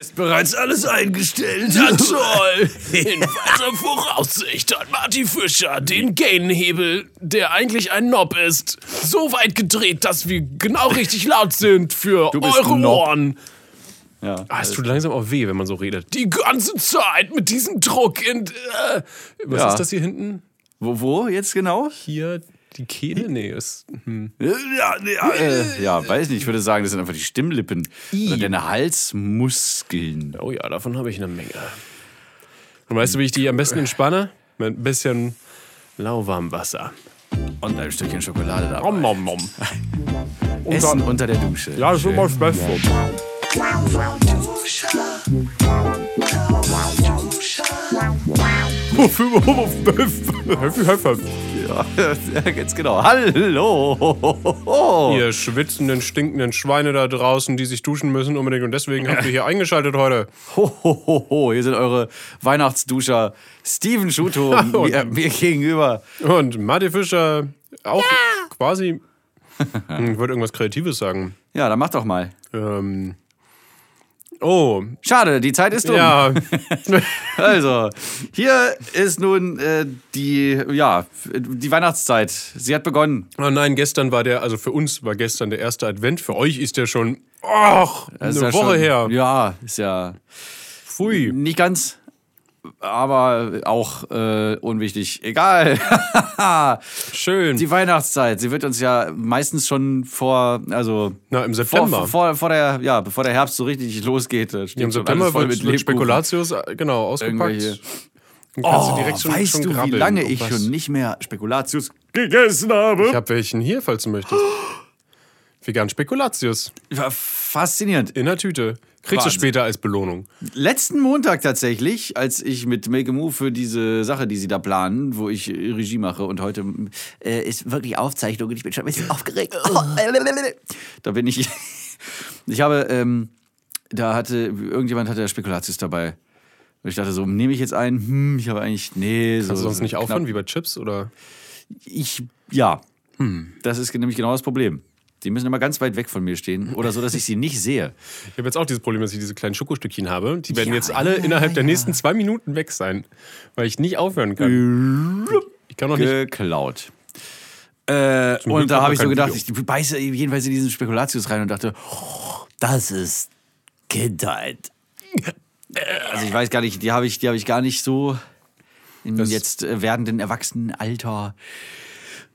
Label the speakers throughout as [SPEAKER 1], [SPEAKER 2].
[SPEAKER 1] Ist bereits alles eingestellt. Ja, toll. In weiser Voraussicht hat Marty Fischer den Gain-Hebel, der eigentlich ein Knob ist, so weit gedreht, dass wir genau richtig laut sind für eure. Ohren.
[SPEAKER 2] Ja.
[SPEAKER 1] Ah, es tut langsam auch weh, wenn man so redet. Die ganze Zeit mit diesem Druck in. Äh, was
[SPEAKER 2] Ja.
[SPEAKER 1] ist das hier hinten?
[SPEAKER 2] Wo, wo jetzt genau?
[SPEAKER 1] Hier die Kehle? Nee, ist. Hm.
[SPEAKER 2] Ja, äh, ja, weiß nicht. Ich würde sagen, das sind einfach die Stimmlippen. Oder deine Halsmuskeln.
[SPEAKER 1] Oh ja, davon habe ich eine Menge. Und weißt du, wie ich die am besten entspanne? Mit ein bisschen lauwarmem Wasser.
[SPEAKER 2] Und ein Stückchen Schokolade dabei.
[SPEAKER 1] Om, om, om.
[SPEAKER 2] Essen unter der Dusche.
[SPEAKER 1] Ja, das ist immer das Beste.
[SPEAKER 2] Ja, ganz genau. Hallo.
[SPEAKER 1] Ihr schwitzenden, stinkenden Schweine da draußen, die sich duschen müssen unbedingt. Und deswegen habt ihr hier eingeschaltet heute.
[SPEAKER 2] Ho, ho, ho, ho. Hier sind eure Weihnachtsduscher Steven Schuto
[SPEAKER 1] und-
[SPEAKER 2] mir, mir gegenüber.
[SPEAKER 1] Und Marty Fischer auch quasi. Hm, Ich wollte irgendwas Kreatives sagen.
[SPEAKER 2] Ja, dann mach doch mal.
[SPEAKER 1] Ähm. Oh,
[SPEAKER 2] Schade, die Zeit ist um.
[SPEAKER 1] ja.
[SPEAKER 2] Also, hier ist nun äh, die, ja, die Weihnachtszeit. Sie hat begonnen.
[SPEAKER 1] Oh nein, gestern war der, also für uns war gestern der erste Advent. Für euch ist der schon, ach, eine
[SPEAKER 2] Das ist ja
[SPEAKER 1] Woche
[SPEAKER 2] schon,
[SPEAKER 1] her.
[SPEAKER 2] Ja, ist ja
[SPEAKER 1] Pfui.
[SPEAKER 2] nicht ganz, aber auch äh, unwichtig. Egal.
[SPEAKER 1] Schön.
[SPEAKER 2] die Weihnachtszeit, sie wird uns ja meistens schon vor, also
[SPEAKER 1] Na, im
[SPEAKER 2] vor,
[SPEAKER 1] September.
[SPEAKER 2] vor, vor der, ja, bevor der Herbst so richtig losgeht. steht
[SPEAKER 1] Im September
[SPEAKER 2] voll
[SPEAKER 1] wird,
[SPEAKER 2] mit
[SPEAKER 1] wird. Spekulatius, äh, genau, ausgepackt.
[SPEAKER 2] Oh,
[SPEAKER 1] du direkt schon,
[SPEAKER 2] weißt
[SPEAKER 1] schon
[SPEAKER 2] du, wie lange ich schon nicht mehr Spekulatius gegessen habe?
[SPEAKER 1] Ich habe welchen hier, falls du möchtest. Vegan Spekulatius.
[SPEAKER 2] War faszinierend.
[SPEAKER 1] In der Tüte. Kriegst
[SPEAKER 2] Wahnsinn.
[SPEAKER 1] du später als Belohnung.
[SPEAKER 2] Letzten Montag tatsächlich, als ich mit Make a Move für diese Sache, die sie da planen, wo ich Regie mache und heute äh, ist wirklich Aufzeichnung und ich bin schon ein bisschen aufgeregt. Oh, da bin ich. Ich habe, ähm, da hatte, irgendjemand hatte Spekulatius dabei. Und ich dachte so, nehme ich jetzt einen? Hm, ich habe eigentlich, nee.
[SPEAKER 1] Kannst
[SPEAKER 2] so,
[SPEAKER 1] du sonst nicht aufhören, wie bei Chips? Oder?
[SPEAKER 2] Ich, ja. Das ist nämlich genau das Problem. Die müssen immer ganz weit weg von mir stehen oder so, dass ich sie nicht sehe.
[SPEAKER 1] Ich habe jetzt auch dieses Problem, dass ich diese kleinen Schokostückchen habe. Die werden
[SPEAKER 2] Ja,
[SPEAKER 1] jetzt alle
[SPEAKER 2] ja,
[SPEAKER 1] innerhalb der
[SPEAKER 2] ja.
[SPEAKER 1] nächsten zwei Minuten weg sein, weil ich nicht aufhören kann. Ich kann noch nicht.
[SPEAKER 2] geklaut. Äh, und da habe ich so gedacht,
[SPEAKER 1] Video.
[SPEAKER 2] ich beiße jedenfalls in diesen Spekulatius rein und dachte, oh, das ist Kindheit. Also ich weiß gar nicht, die habe ich, die habe ich gar nicht so im
[SPEAKER 1] Das-
[SPEAKER 2] jetzt äh, werdenden Erwachsenenalter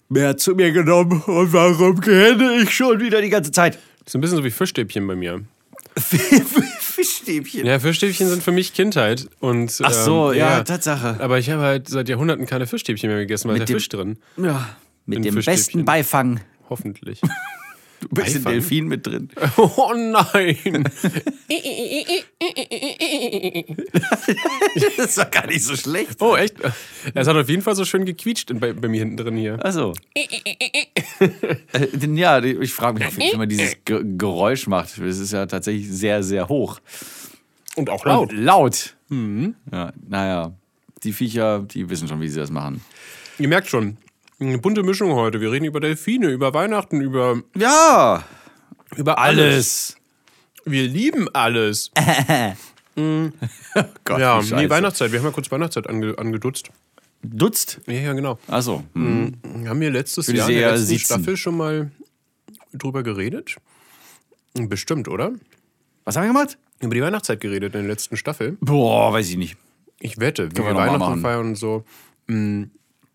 [SPEAKER 2] mehr zu mir genommen. Und warum kenne ich schon wieder die ganze Zeit?
[SPEAKER 1] Das ist ein bisschen so wie Fischstäbchen bei mir.
[SPEAKER 2] Fischstäbchen.
[SPEAKER 1] Ja, Fischstäbchen sind für mich Kindheit. Und,
[SPEAKER 2] Ach so,
[SPEAKER 1] ähm,
[SPEAKER 2] ja, Tatsache.
[SPEAKER 1] Aber ich habe halt seit Jahrhunderten keine Fischstäbchen mehr gegessen, weil
[SPEAKER 2] Mit
[SPEAKER 1] ist
[SPEAKER 2] dem-
[SPEAKER 1] ja Fisch drin.
[SPEAKER 2] Ja, mit dem besten Beifang.
[SPEAKER 1] Hoffentlich.
[SPEAKER 2] Du bist ein
[SPEAKER 1] Beifang?
[SPEAKER 2] Delfin mit drin.
[SPEAKER 1] oh nein!
[SPEAKER 2] Das war gar nicht so schlecht.
[SPEAKER 1] Oh, echt? Es hat auf jeden Fall so schön gequietscht bei, bei mir hinten drin hier.
[SPEAKER 2] Also. äh, ja, ich frage mich, wie man dieses Ge Geräusch macht. Es ist ja tatsächlich sehr, sehr hoch.
[SPEAKER 1] Und auch
[SPEAKER 2] Und laut. Ja, naja, die Viecher, die wissen schon, wie sie das machen.
[SPEAKER 1] Ihr merkt schon, eine bunte Mischung heute. Wir reden über Delfine, über Weihnachten, über,
[SPEAKER 2] Ja,
[SPEAKER 1] über alles. Wir lieben alles.
[SPEAKER 2] Gott,
[SPEAKER 1] Ja,
[SPEAKER 2] wie
[SPEAKER 1] nee,
[SPEAKER 2] scheiße.
[SPEAKER 1] Weihnachtszeit. Wir haben ja kurz Weihnachtszeit ange, angedutzt.
[SPEAKER 2] Dutzt?
[SPEAKER 1] Ja, ja, genau.
[SPEAKER 2] Achso. Hm.
[SPEAKER 1] Wir haben hier letztes Jahr in der letzten
[SPEAKER 2] sitzen.
[SPEAKER 1] Staffel schon mal drüber geredet. Bestimmt, oder?
[SPEAKER 2] Was haben wir gemacht?
[SPEAKER 1] Über die Weihnachtszeit geredet in der letzten Staffel.
[SPEAKER 2] Boah, weiß ich nicht.
[SPEAKER 1] Ich wette, wie wir
[SPEAKER 2] wir
[SPEAKER 1] Weihnachten feiern und so. Mm,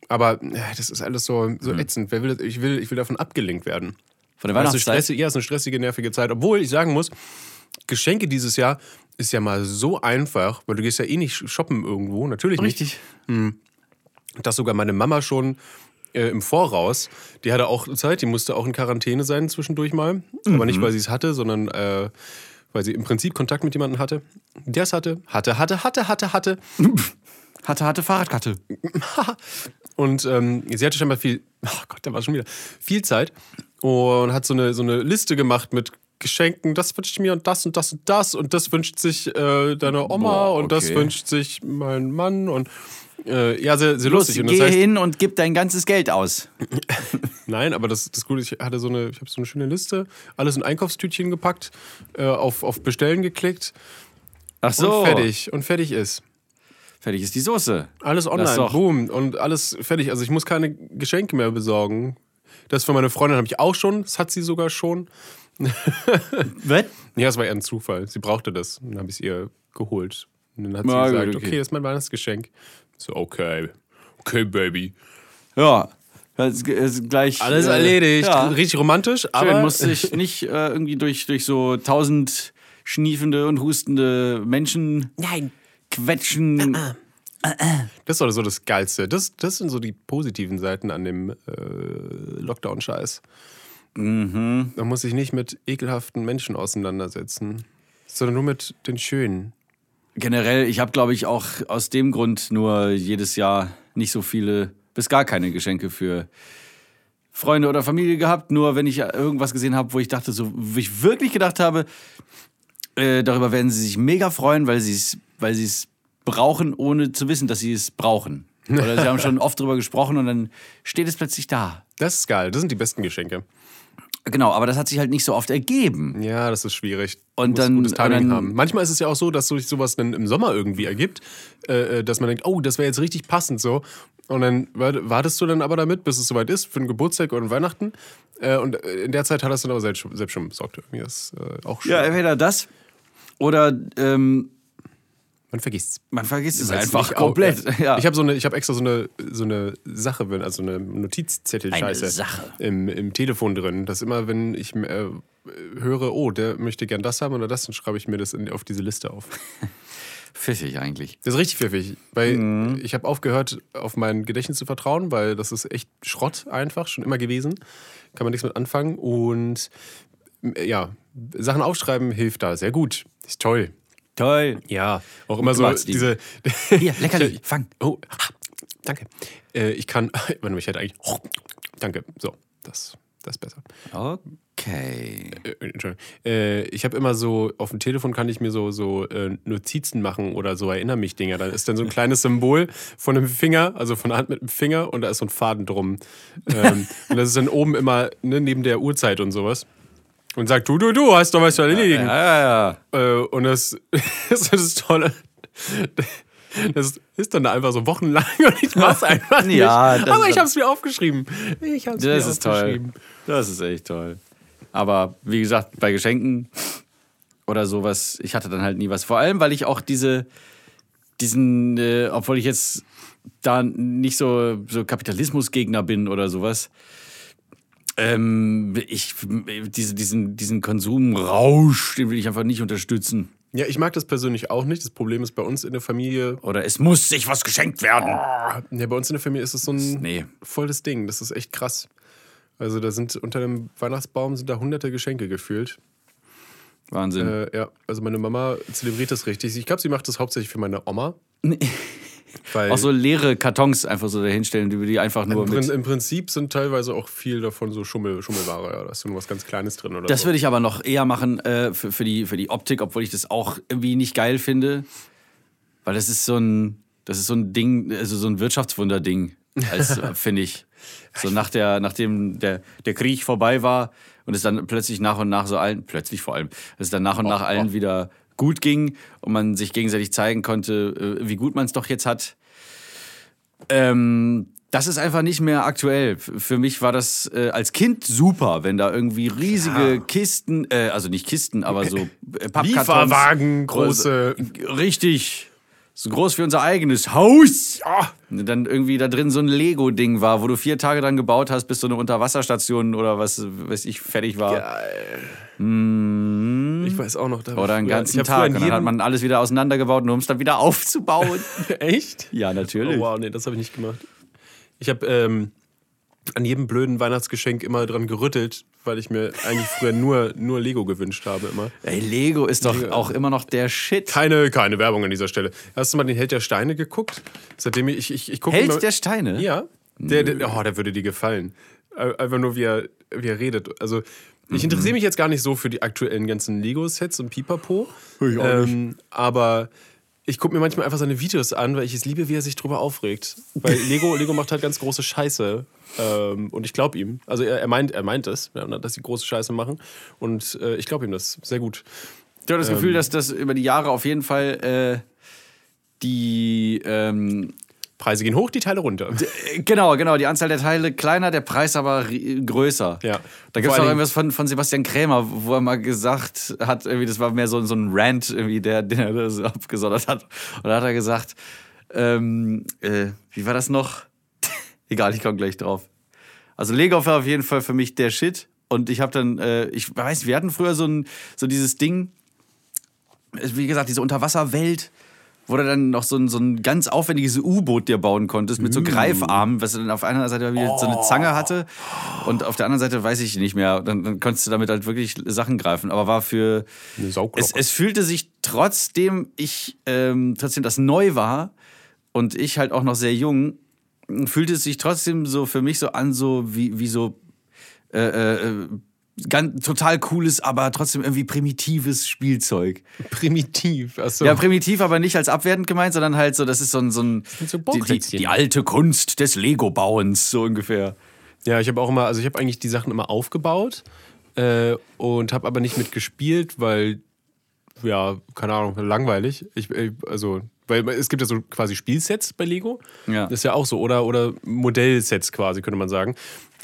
[SPEAKER 1] Aber äh, das ist alles so, so
[SPEAKER 2] Hm.
[SPEAKER 1] ätzend. Wer will, das- ich, will, ich will davon abgelenkt werden.
[SPEAKER 2] Von der Weihnachtszeit?
[SPEAKER 1] stressig, ja, es ist eine stressige, nervige Zeit. Obwohl ich sagen muss, Geschenke dieses Jahr ist ja mal so einfach, weil du gehst ja eh nicht shoppen irgendwo. Natürlich nicht.
[SPEAKER 2] Richtig.
[SPEAKER 1] dass sogar meine Mama schon äh, im Voraus, die hatte auch Zeit, die musste auch in Quarantäne sein zwischendurch mal. Aber nicht, weil sie es hatte, sondern äh, weil sie im Prinzip Kontakt mit jemandem hatte, der es hatte, hatte, hatte, hatte, hatte, hatte.
[SPEAKER 2] Hatte, hatte Fahrradkarte.
[SPEAKER 1] Und ähm, sie hatte schon mal viel, oh Gott, da war schon wieder, viel Zeit und hat so eine, so eine Liste gemacht mit Geschenken, das wünscht ich mir und das und das und das und das wünscht sich äh, deine Oma
[SPEAKER 2] Boah,
[SPEAKER 1] und das
[SPEAKER 2] okay.
[SPEAKER 1] wünscht sich mein Mann und äh, ja, sehr, sehr
[SPEAKER 2] Los,
[SPEAKER 1] lustig. Und
[SPEAKER 2] geh
[SPEAKER 1] heißt,
[SPEAKER 2] hin und gib dein ganzes Geld aus.
[SPEAKER 1] Nein, aber das, das Gute ist, ich hatte so eine, ich habe so eine schöne Liste, alles in Einkaufstütchen gepackt, äh, auf, auf Bestellen geklickt
[SPEAKER 2] Ach so.
[SPEAKER 1] Und fertig. Und fertig ist.
[SPEAKER 2] Fertig ist die Soße.
[SPEAKER 1] Alles
[SPEAKER 2] Das
[SPEAKER 1] online, boom. Und alles fertig. Also ich muss keine Geschenke mehr besorgen. Das für meine Freundin habe ich auch schon. Das hat sie sogar schon.
[SPEAKER 2] Was?
[SPEAKER 1] Ja, es war eher ein Zufall. Sie brauchte das. Und dann habe ich es ihr geholt. Und dann hat sie
[SPEAKER 2] Na gut,
[SPEAKER 1] gesagt,
[SPEAKER 2] okay.
[SPEAKER 1] okay. das ist mein Weihnachtsgeschenk. So, okay. Okay, Baby.
[SPEAKER 2] Ja. Das ist gleich.
[SPEAKER 1] Alles
[SPEAKER 2] äh,
[SPEAKER 1] erledigt.
[SPEAKER 2] Ja.
[SPEAKER 1] Richtig romantisch,
[SPEAKER 2] Schön,
[SPEAKER 1] aber
[SPEAKER 2] musste ich nicht äh, irgendwie durch, durch so tausend schniefende und hustende Menschen
[SPEAKER 1] Nein.
[SPEAKER 2] Quetschen.
[SPEAKER 1] Das ist doch so das Geilste. Das, das sind so die positiven Seiten an dem äh, Lockdown-Scheiß.
[SPEAKER 2] Mhm.
[SPEAKER 1] Man muss sich nicht mit ekelhaften Menschen auseinandersetzen, sondern nur mit den schönen.
[SPEAKER 2] Generell, ich habe, glaube ich, auch aus dem Grund nur jedes Jahr nicht so viele, bis gar keine Geschenke für Freunde oder Familie gehabt. Nur wenn ich irgendwas gesehen habe, wo ich dachte, so, wo ich wirklich gedacht habe, äh, darüber werden sie sich mega freuen, weil sie es, weil sie es brauchen, ohne zu wissen, dass sie es brauchen. Oder sie haben schon oft drüber gesprochen und dann steht es plötzlich da.
[SPEAKER 1] Das ist geil. Das sind die besten Geschenke.
[SPEAKER 2] Genau, aber das hat sich halt nicht so oft ergeben.
[SPEAKER 1] Ja, das ist schwierig.
[SPEAKER 2] Und
[SPEAKER 1] Muss
[SPEAKER 2] dann-
[SPEAKER 1] gutes Timing
[SPEAKER 2] und dann-
[SPEAKER 1] haben. Manchmal ist es ja auch so, dass sich sowas dann im Sommer irgendwie ergibt, äh, äh, dass man denkt, oh, das wäre jetzt richtig passend so. Und dann wart- wartest du dann aber damit, bis es soweit ist, für einen Geburtstag oder Weihnachten. Äh, und äh, in der Zeit hat er es dann aber selbst, schon- selbst schon besorgt. Irgendwie ist äh, auch schön.
[SPEAKER 2] Ja, entweder das oder ähm,
[SPEAKER 1] man vergisst
[SPEAKER 2] man vergisst es einfach komplett. Ja.
[SPEAKER 1] Ich habe so eine, ich habe extra so eine, so eine Sache, also eine Notizzettel-Scheiße
[SPEAKER 2] Eine Sache.
[SPEAKER 1] Im, im Telefon drin. Dass immer, wenn ich äh, höre, oh, der möchte gern das haben oder das, dann schreibe ich mir das in, auf diese Liste auf.
[SPEAKER 2] Pfiffig eigentlich.
[SPEAKER 1] Das ist richtig pfiffig, weil
[SPEAKER 2] Mhm.
[SPEAKER 1] ich habe aufgehört, auf mein Gedächtnis zu vertrauen, weil das ist echt Schrott einfach, schon immer gewesen. Kann man nichts mit anfangen. Und ja, Sachen aufschreiben hilft da sehr gut. Ist toll.
[SPEAKER 2] Toll.
[SPEAKER 1] Ja, auch immer so diese.
[SPEAKER 2] Hier, Leckerli, fang.
[SPEAKER 1] Oh, danke. Äh, ich kann. Mal, ich hätte eigentlich. Danke. So, das, das ist besser.
[SPEAKER 2] Okay.
[SPEAKER 1] Äh, Entschuldigung. Äh, ich habe immer so, auf dem Telefon kann ich mir so, so äh, Notizen machen oder so Erinner mich Dinger. Da ist dann so ein kleines Symbol von einem Finger, also von der Hand mit dem Finger und da ist so ein Faden drum. Ähm, und das ist dann oben immer ne, neben der Uhrzeit und sowas. Und sagt, du, du, du, hast doch was zu erledigen.
[SPEAKER 2] Ja, ja, ja.
[SPEAKER 1] Äh, und das, das ist das Tolle. Das ist dann da einfach so wochenlang und ich mach's einfach nicht.
[SPEAKER 2] Ja,
[SPEAKER 1] Aber
[SPEAKER 2] ist-
[SPEAKER 1] ich hab's mir aufgeschrieben. Ich hab's mir
[SPEAKER 2] Das ist toll.
[SPEAKER 1] aufgeschrieben.
[SPEAKER 2] Das ist echt toll. Aber wie gesagt, bei Geschenken oder sowas, ich hatte dann halt nie was. Vor allem, weil ich auch diese, diesen, äh, obwohl ich jetzt da nicht so, so Kapitalismusgegner bin oder sowas, ähm, ich, diese, diesen, diesen Konsumrausch, den will ich einfach nicht unterstützen.
[SPEAKER 1] Ja, ich mag das persönlich auch nicht. Das Problem ist bei uns in der Familie,
[SPEAKER 2] Oder es muss sich was geschenkt werden.
[SPEAKER 1] ja, bei uns in der Familie ist es so ein
[SPEAKER 2] Nee.
[SPEAKER 1] volles Ding. Das ist echt krass. Also da sind unter dem Weihnachtsbaum sind da hunderte Geschenke gefühlt.
[SPEAKER 2] Wahnsinn.
[SPEAKER 1] Äh, ja, also meine Mama zelebriert das richtig. Ich glaube, sie macht das hauptsächlich für meine Oma. Weil
[SPEAKER 2] Auch so leere Kartons einfach so dahinstellen, die die einfach nur
[SPEAKER 1] im,
[SPEAKER 2] mit.
[SPEAKER 1] Im Prinzip sind teilweise auch viel davon so Schummel, Schummelware. Ja. Da ist so nur was ganz Kleines drin oder
[SPEAKER 2] Das
[SPEAKER 1] so.
[SPEAKER 2] würde ich aber noch eher machen äh, für, für, die, für die Optik, obwohl ich das auch irgendwie nicht geil finde. Weil das ist so ein, das ist so ein Ding, also so ein Wirtschaftswunder-Ding, als, finde ich. So nach der, nachdem der, der Krieg vorbei war und es dann plötzlich nach und nach so allen, plötzlich vor allem, es dann nach und nach allen wieder gut ging und man sich gegenseitig zeigen konnte, äh, wie gut man es doch jetzt hat. Ähm, das ist einfach nicht mehr aktuell. Für mich war das äh, als Kind super, wenn da irgendwie riesige Kisten, äh, also nicht Kisten, aber so äh, Pappkartons.
[SPEAKER 1] Lieferwagen, große.
[SPEAKER 2] Richtig. So groß wie unser eigenes Haus. Und dann irgendwie da drin so ein Lego-Ding war, wo du vier Tage dran gebaut hast, bis so eine Unterwasserstation oder was weiß ich fertig war.
[SPEAKER 1] Ich weiß auch noch. Da
[SPEAKER 2] Oder einen ganzen Tag. Und dann hat man alles wieder auseinandergebaut, nur um es dann wieder aufzubauen.
[SPEAKER 1] Echt?
[SPEAKER 2] ja, natürlich.
[SPEAKER 1] Oh, wow, nee, das habe ich nicht gemacht. Ich habe ähm, an jedem blöden Weihnachtsgeschenk immer dran gerüttelt, weil ich mir eigentlich früher nur, nur Lego gewünscht habe immer.
[SPEAKER 2] Ey, Lego ist doch
[SPEAKER 1] Lego.
[SPEAKER 2] auch immer noch der Shit.
[SPEAKER 1] Keine, keine Werbung an dieser Stelle. Hast du mal den Held der Steine geguckt? Seitdem ich, ich, ich gucke
[SPEAKER 2] Held
[SPEAKER 1] immer,
[SPEAKER 2] der Steine?
[SPEAKER 1] Ja. Der, der, oh, der würde dir gefallen. Einfach nur, wie er, wie er redet. Also, ich interessiere mich jetzt gar nicht so für die aktuellen ganzen Lego-Sets und Pipapo.
[SPEAKER 2] Ich auch
[SPEAKER 1] ähm, aber ich gucke mir manchmal einfach seine Videos an, weil ich es liebe, wie er sich drüber aufregt. Weil Lego, Lego macht halt ganz große Scheiße. Ähm, und ich glaube ihm. Also er, er meint, er meint es, ja, dass sie große Scheiße machen. Und äh, ich glaube ihm das sehr gut.
[SPEAKER 2] Ich habe das Gefühl, dass das über die Jahre auf jeden Fall äh, die ähm,
[SPEAKER 1] Preise gehen hoch, die Teile runter.
[SPEAKER 2] genau, genau, die Anzahl der Teile kleiner, der Preis aber größer.
[SPEAKER 1] Ja.
[SPEAKER 2] Da gibt es auch irgendwas von, von Sebastian Krämer, wo er mal gesagt hat, irgendwie, das war mehr so, so ein Rant, irgendwie, der, den er das abgesondert hat. Und da hat er gesagt, ähm, äh, wie war das noch? Egal, ich komme gleich drauf. Also Lego war auf jeden Fall für mich der Shit. Und ich habe dann, äh, ich weiß, wir hatten früher so, ein, so dieses Ding, wie gesagt, diese Unterwasserwelt, wo du dann noch so ein, so ein ganz aufwendiges U-Boot dir bauen konntest mit so Greifarmen, was dann auf einer Seite wieder so eine Zange hatte und auf der anderen Seite weiß ich nicht mehr. Dann, dann konntest du damit halt wirklich Sachen greifen. Aber war für.
[SPEAKER 1] Eine Sauglocke.
[SPEAKER 2] Es, es fühlte sich trotzdem, ich, ähm, trotzdem das neu war und ich halt auch noch sehr jung, fühlte es sich trotzdem so für mich so an, so wie, wie so äh, äh, ganz total cooles, aber trotzdem irgendwie primitives Spielzeug.
[SPEAKER 1] primitiv. Achso.
[SPEAKER 2] Ja, primitiv, aber nicht als abwertend gemeint, sondern halt so, das ist so ein, so ein
[SPEAKER 1] so
[SPEAKER 2] die, die, die alte Kunst des Lego-Bauens, so ungefähr.
[SPEAKER 1] Ja, ich habe auch immer, also ich habe eigentlich die Sachen immer aufgebaut äh, und habe aber nicht mitgespielt, weil, ja, keine Ahnung, langweilig. Ich, äh, also, weil es gibt ja so quasi Spielsets bei Lego.
[SPEAKER 2] Ja.
[SPEAKER 1] Das ist ja auch so. Oder, oder Modellsets quasi, könnte man sagen.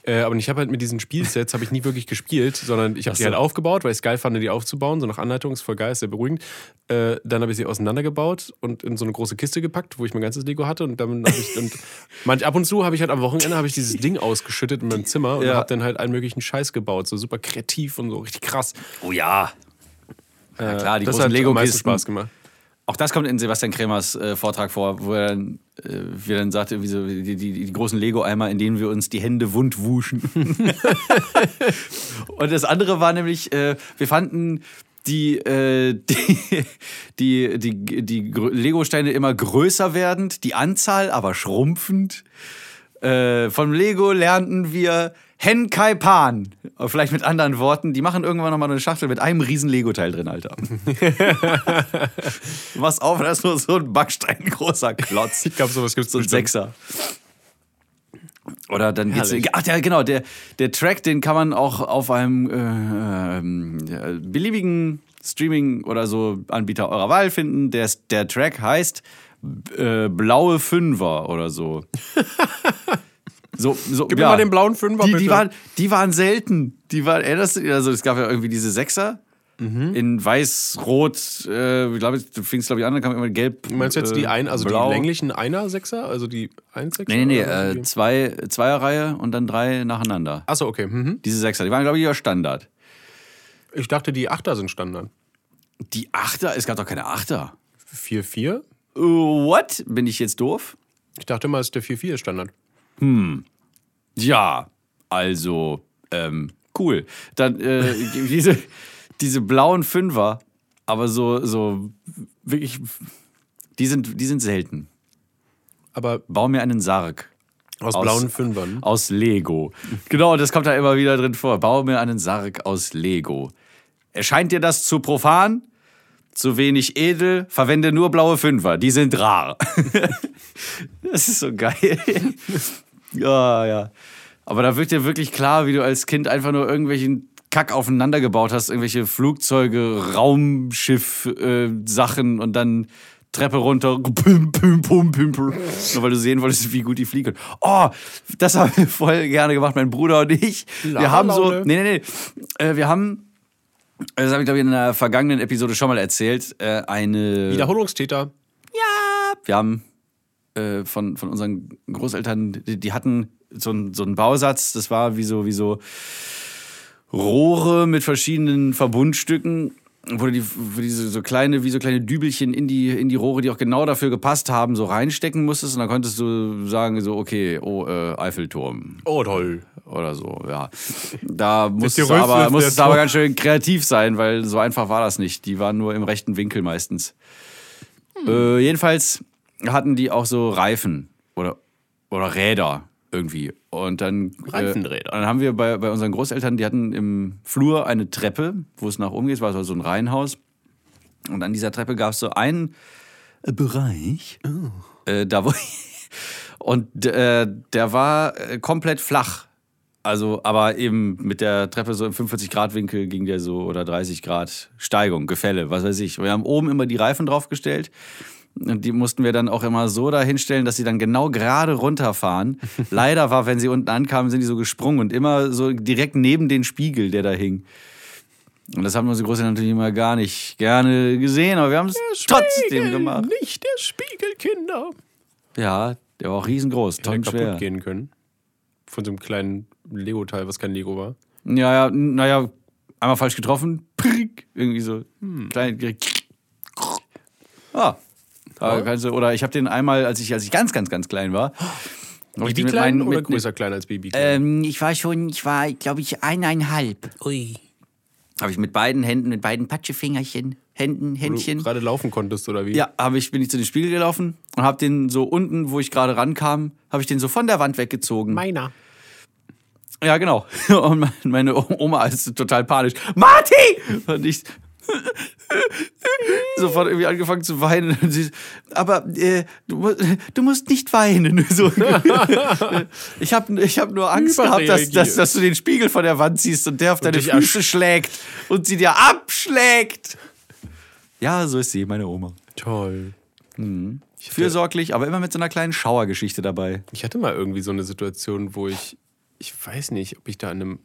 [SPEAKER 1] Äh, aber ich habe halt mit diesen Spielsets habe ich nie wirklich gespielt, sondern ich habe
[SPEAKER 2] so.
[SPEAKER 1] halt aufgebaut, weil ich es geil fand, die aufzubauen, so nach Anleitung, ist voll geil, ist sehr beruhigend. Äh, dann habe ich sie auseinandergebaut und in so eine große Kiste gepackt, wo ich mein ganzes Lego hatte und dann habe ich und manch ab und zu habe ich halt am Wochenende habe ich dieses Ding ausgeschüttet in meinem Zimmer und
[SPEAKER 2] Ja.
[SPEAKER 1] habe dann halt allen möglichen Scheiß gebaut, so super kreativ und so richtig krass.
[SPEAKER 2] Oh ja. Ja, klar, die
[SPEAKER 1] das
[SPEAKER 2] großen Lego-Kisten.
[SPEAKER 1] Spaß gemacht.
[SPEAKER 2] Auch das kommt in Sebastian Kremers äh, Vortrag vor, wo er dann, äh, wie er dann sagte, wie so, die, die, die großen Lego-Eimer, in denen wir uns die Hände wund wuschen. Und das andere war nämlich, äh, wir fanden die, äh, die, die, die, die Lego-Steine immer größer werdend, die Anzahl aber schrumpfend. Äh, vom Lego lernten wir Henkai Pan. Vielleicht mit anderen Worten. Die machen irgendwann nochmal eine Schachtel mit einem riesen Lego-Teil drin, Alter. machst auf, da ist nur so ein Backstein großer Klotz.
[SPEAKER 1] Ich glaube, sowas gibt es
[SPEAKER 2] So ein Sechser. Oder dann geht's.
[SPEAKER 1] Herrlich.
[SPEAKER 2] Ach ja, genau, der, der Track, den kann man auch auf einem äh, ähm, beliebigen Streaming- oder so Anbieter eurer Wahl finden. Der, der Track heißt äh, Blaue Fünfer oder so. So, so,
[SPEAKER 1] Gib mir mal den blauen Fünfer,
[SPEAKER 2] die,
[SPEAKER 1] bitte.
[SPEAKER 2] die, waren, die waren selten. Die waren, erinnerst du? Also es gab ja irgendwie diese Sechser
[SPEAKER 1] Mhm.
[SPEAKER 2] in weiß, rot, äh, ich glaube, du fingst glaube ich an, dann kam immer gelb.
[SPEAKER 1] Meinst du jetzt die
[SPEAKER 2] äh,
[SPEAKER 1] ein, also
[SPEAKER 2] blau.
[SPEAKER 1] die länglichen Einer Sechser, also die 1 Sechser?
[SPEAKER 2] Nee, nee, nee, äh, zwei, Zweierreihe und dann drei nacheinander.
[SPEAKER 1] Achso, okay. Mhm.
[SPEAKER 2] Diese Sechser, die waren, glaube ich, ja Standard.
[SPEAKER 1] Ich dachte, die Achter sind Standard.
[SPEAKER 2] Die Achter, es gab doch keine Achter.
[SPEAKER 1] 4-4?
[SPEAKER 2] Uh, what? Bin ich jetzt doof?
[SPEAKER 1] Ich dachte mal, es ist der 4-4 ist Standard.
[SPEAKER 2] Ja, also, ähm, cool. Dann äh, diese, diese blauen Fünfer, aber so, so wirklich, die sind, die sind selten.
[SPEAKER 1] Aber
[SPEAKER 2] Bau mir einen Sarg.
[SPEAKER 1] aus,
[SPEAKER 2] Aus-
[SPEAKER 1] blauen Fünfern.
[SPEAKER 2] Aus Lego. Genau, das kommt da immer wieder drin vor. Baue mir einen Sarg aus Lego. Erscheint dir das zu profan? Zu wenig edel? Verwende nur blaue Fünfer. Die sind rar. das ist so geil. Ja, ja. Aber da wird dir wirklich klar, wie du als Kind einfach nur irgendwelchen Kack aufeinander gebaut hast. Irgendwelche Flugzeuge, Raumschiff, äh, Sachen und dann Treppe runter. Püm, püm, pum, püm, püm. Nur weil du sehen wolltest, wie gut die fliegen. Oh, das haben wir voll gerne gemacht, mein Bruder und ich. Wir haben so. Nee, nee, nee. Äh, wir haben. Das habe ich, glaube ich, in einer vergangenen Episode schon mal erzählt. Äh, eine.
[SPEAKER 1] Wiederholungstäter.
[SPEAKER 2] Wir haben äh, von, von unseren Großeltern, die, die hatten so, einen- so einen Bausatz, das war wie so, wie so Rohre mit verschiedenen Verbundstücken, wo du die, wo die so, so kleine, wie so kleine Dübelchen in die, in die Rohre, die auch genau dafür gepasst haben, so reinstecken musstest. Und dann konntest du sagen, so, okay, oh, äh, Eiffelturm
[SPEAKER 1] Oh, toll.
[SPEAKER 2] oder so, ja. Da musstest du aber, musstest aber ganz schön kreativ sein, weil so einfach war das nicht. Die waren nur im rechten Winkel meistens. Äh, jedenfalls hatten die auch so Reifen oder, oder Räder irgendwie. Und dann,
[SPEAKER 1] Reifenräder.
[SPEAKER 2] Äh, dann haben wir bei, bei unseren Großeltern, die hatten im Flur eine Treppe, wo es nach oben geht, es war so ein Reihenhaus. Und an dieser Treppe gab es so einen äh, Bereich, äh, da wo und äh, der war äh, komplett flach. Also, aber eben mit der Treppe so im 45-Grad-Winkel ging der so oder 30 Grad Steigung, Gefälle, was weiß ich. Wir haben oben immer die Reifen draufgestellt. Und die mussten wir dann auch immer so dahinstellen, dass sie dann genau gerade runterfahren. Leider war, wenn sie unten ankamen, sind die so gesprungen und immer so direkt neben den Spiegel, der da hing. Und das haben unsere Großeltern natürlich immer gar nicht gerne gesehen, aber wir haben es trotzdem gemacht.
[SPEAKER 1] Nicht der Spiegel, Kinder.
[SPEAKER 2] Ja, der war auch riesengroß,
[SPEAKER 1] Hätte kaputt
[SPEAKER 2] tonnenschwer.
[SPEAKER 1] gehen können. Von so einem kleinen Lego-Teil, was kein Lego war.
[SPEAKER 2] Ja, ja, naja, einmal falsch getroffen, prick, irgendwie so klein. Ah, kannst du, oder ich habe den einmal, als ich, als ich ganz, ganz, ganz klein war.
[SPEAKER 1] Baby
[SPEAKER 2] mit
[SPEAKER 1] klein
[SPEAKER 2] meinen-
[SPEAKER 1] oder
[SPEAKER 2] mit-
[SPEAKER 1] größer klein als Baby klein?
[SPEAKER 2] Ähm, ich war schon, ich war, glaube ich, eineinhalb.
[SPEAKER 1] Ui.
[SPEAKER 2] Habe ich mit beiden Händen, mit beiden Patschefingerchen, Händen, Händchen.
[SPEAKER 1] gerade laufen konntest oder wie?
[SPEAKER 2] Ja, habe ich, bin ich zu den Spiegel gelaufen und habe den so unten, wo ich gerade rankam, habe ich den so von der Wand weggezogen.
[SPEAKER 1] Meiner.
[SPEAKER 2] Ja, genau. Und mein- meine Oma ist total panisch. Marty! Und ich sofort irgendwie angefangen zu weinen. Sie, aber äh, du, du musst nicht weinen. So. ich habe ich hab nur Angst gehabt, dass, dass, dass du den Spiegel von der Wand ziehst und der auf deine Füße schlägt und sie dir abschlägt. Ja, so ist sie, meine Oma.
[SPEAKER 1] Toll.
[SPEAKER 2] Fürsorglich, aber immer mit so einer kleinen Schauergeschichte dabei.
[SPEAKER 1] Ich hatte mal irgendwie so eine Situation, wo ich, ich weiß nicht, ob ich da an einem.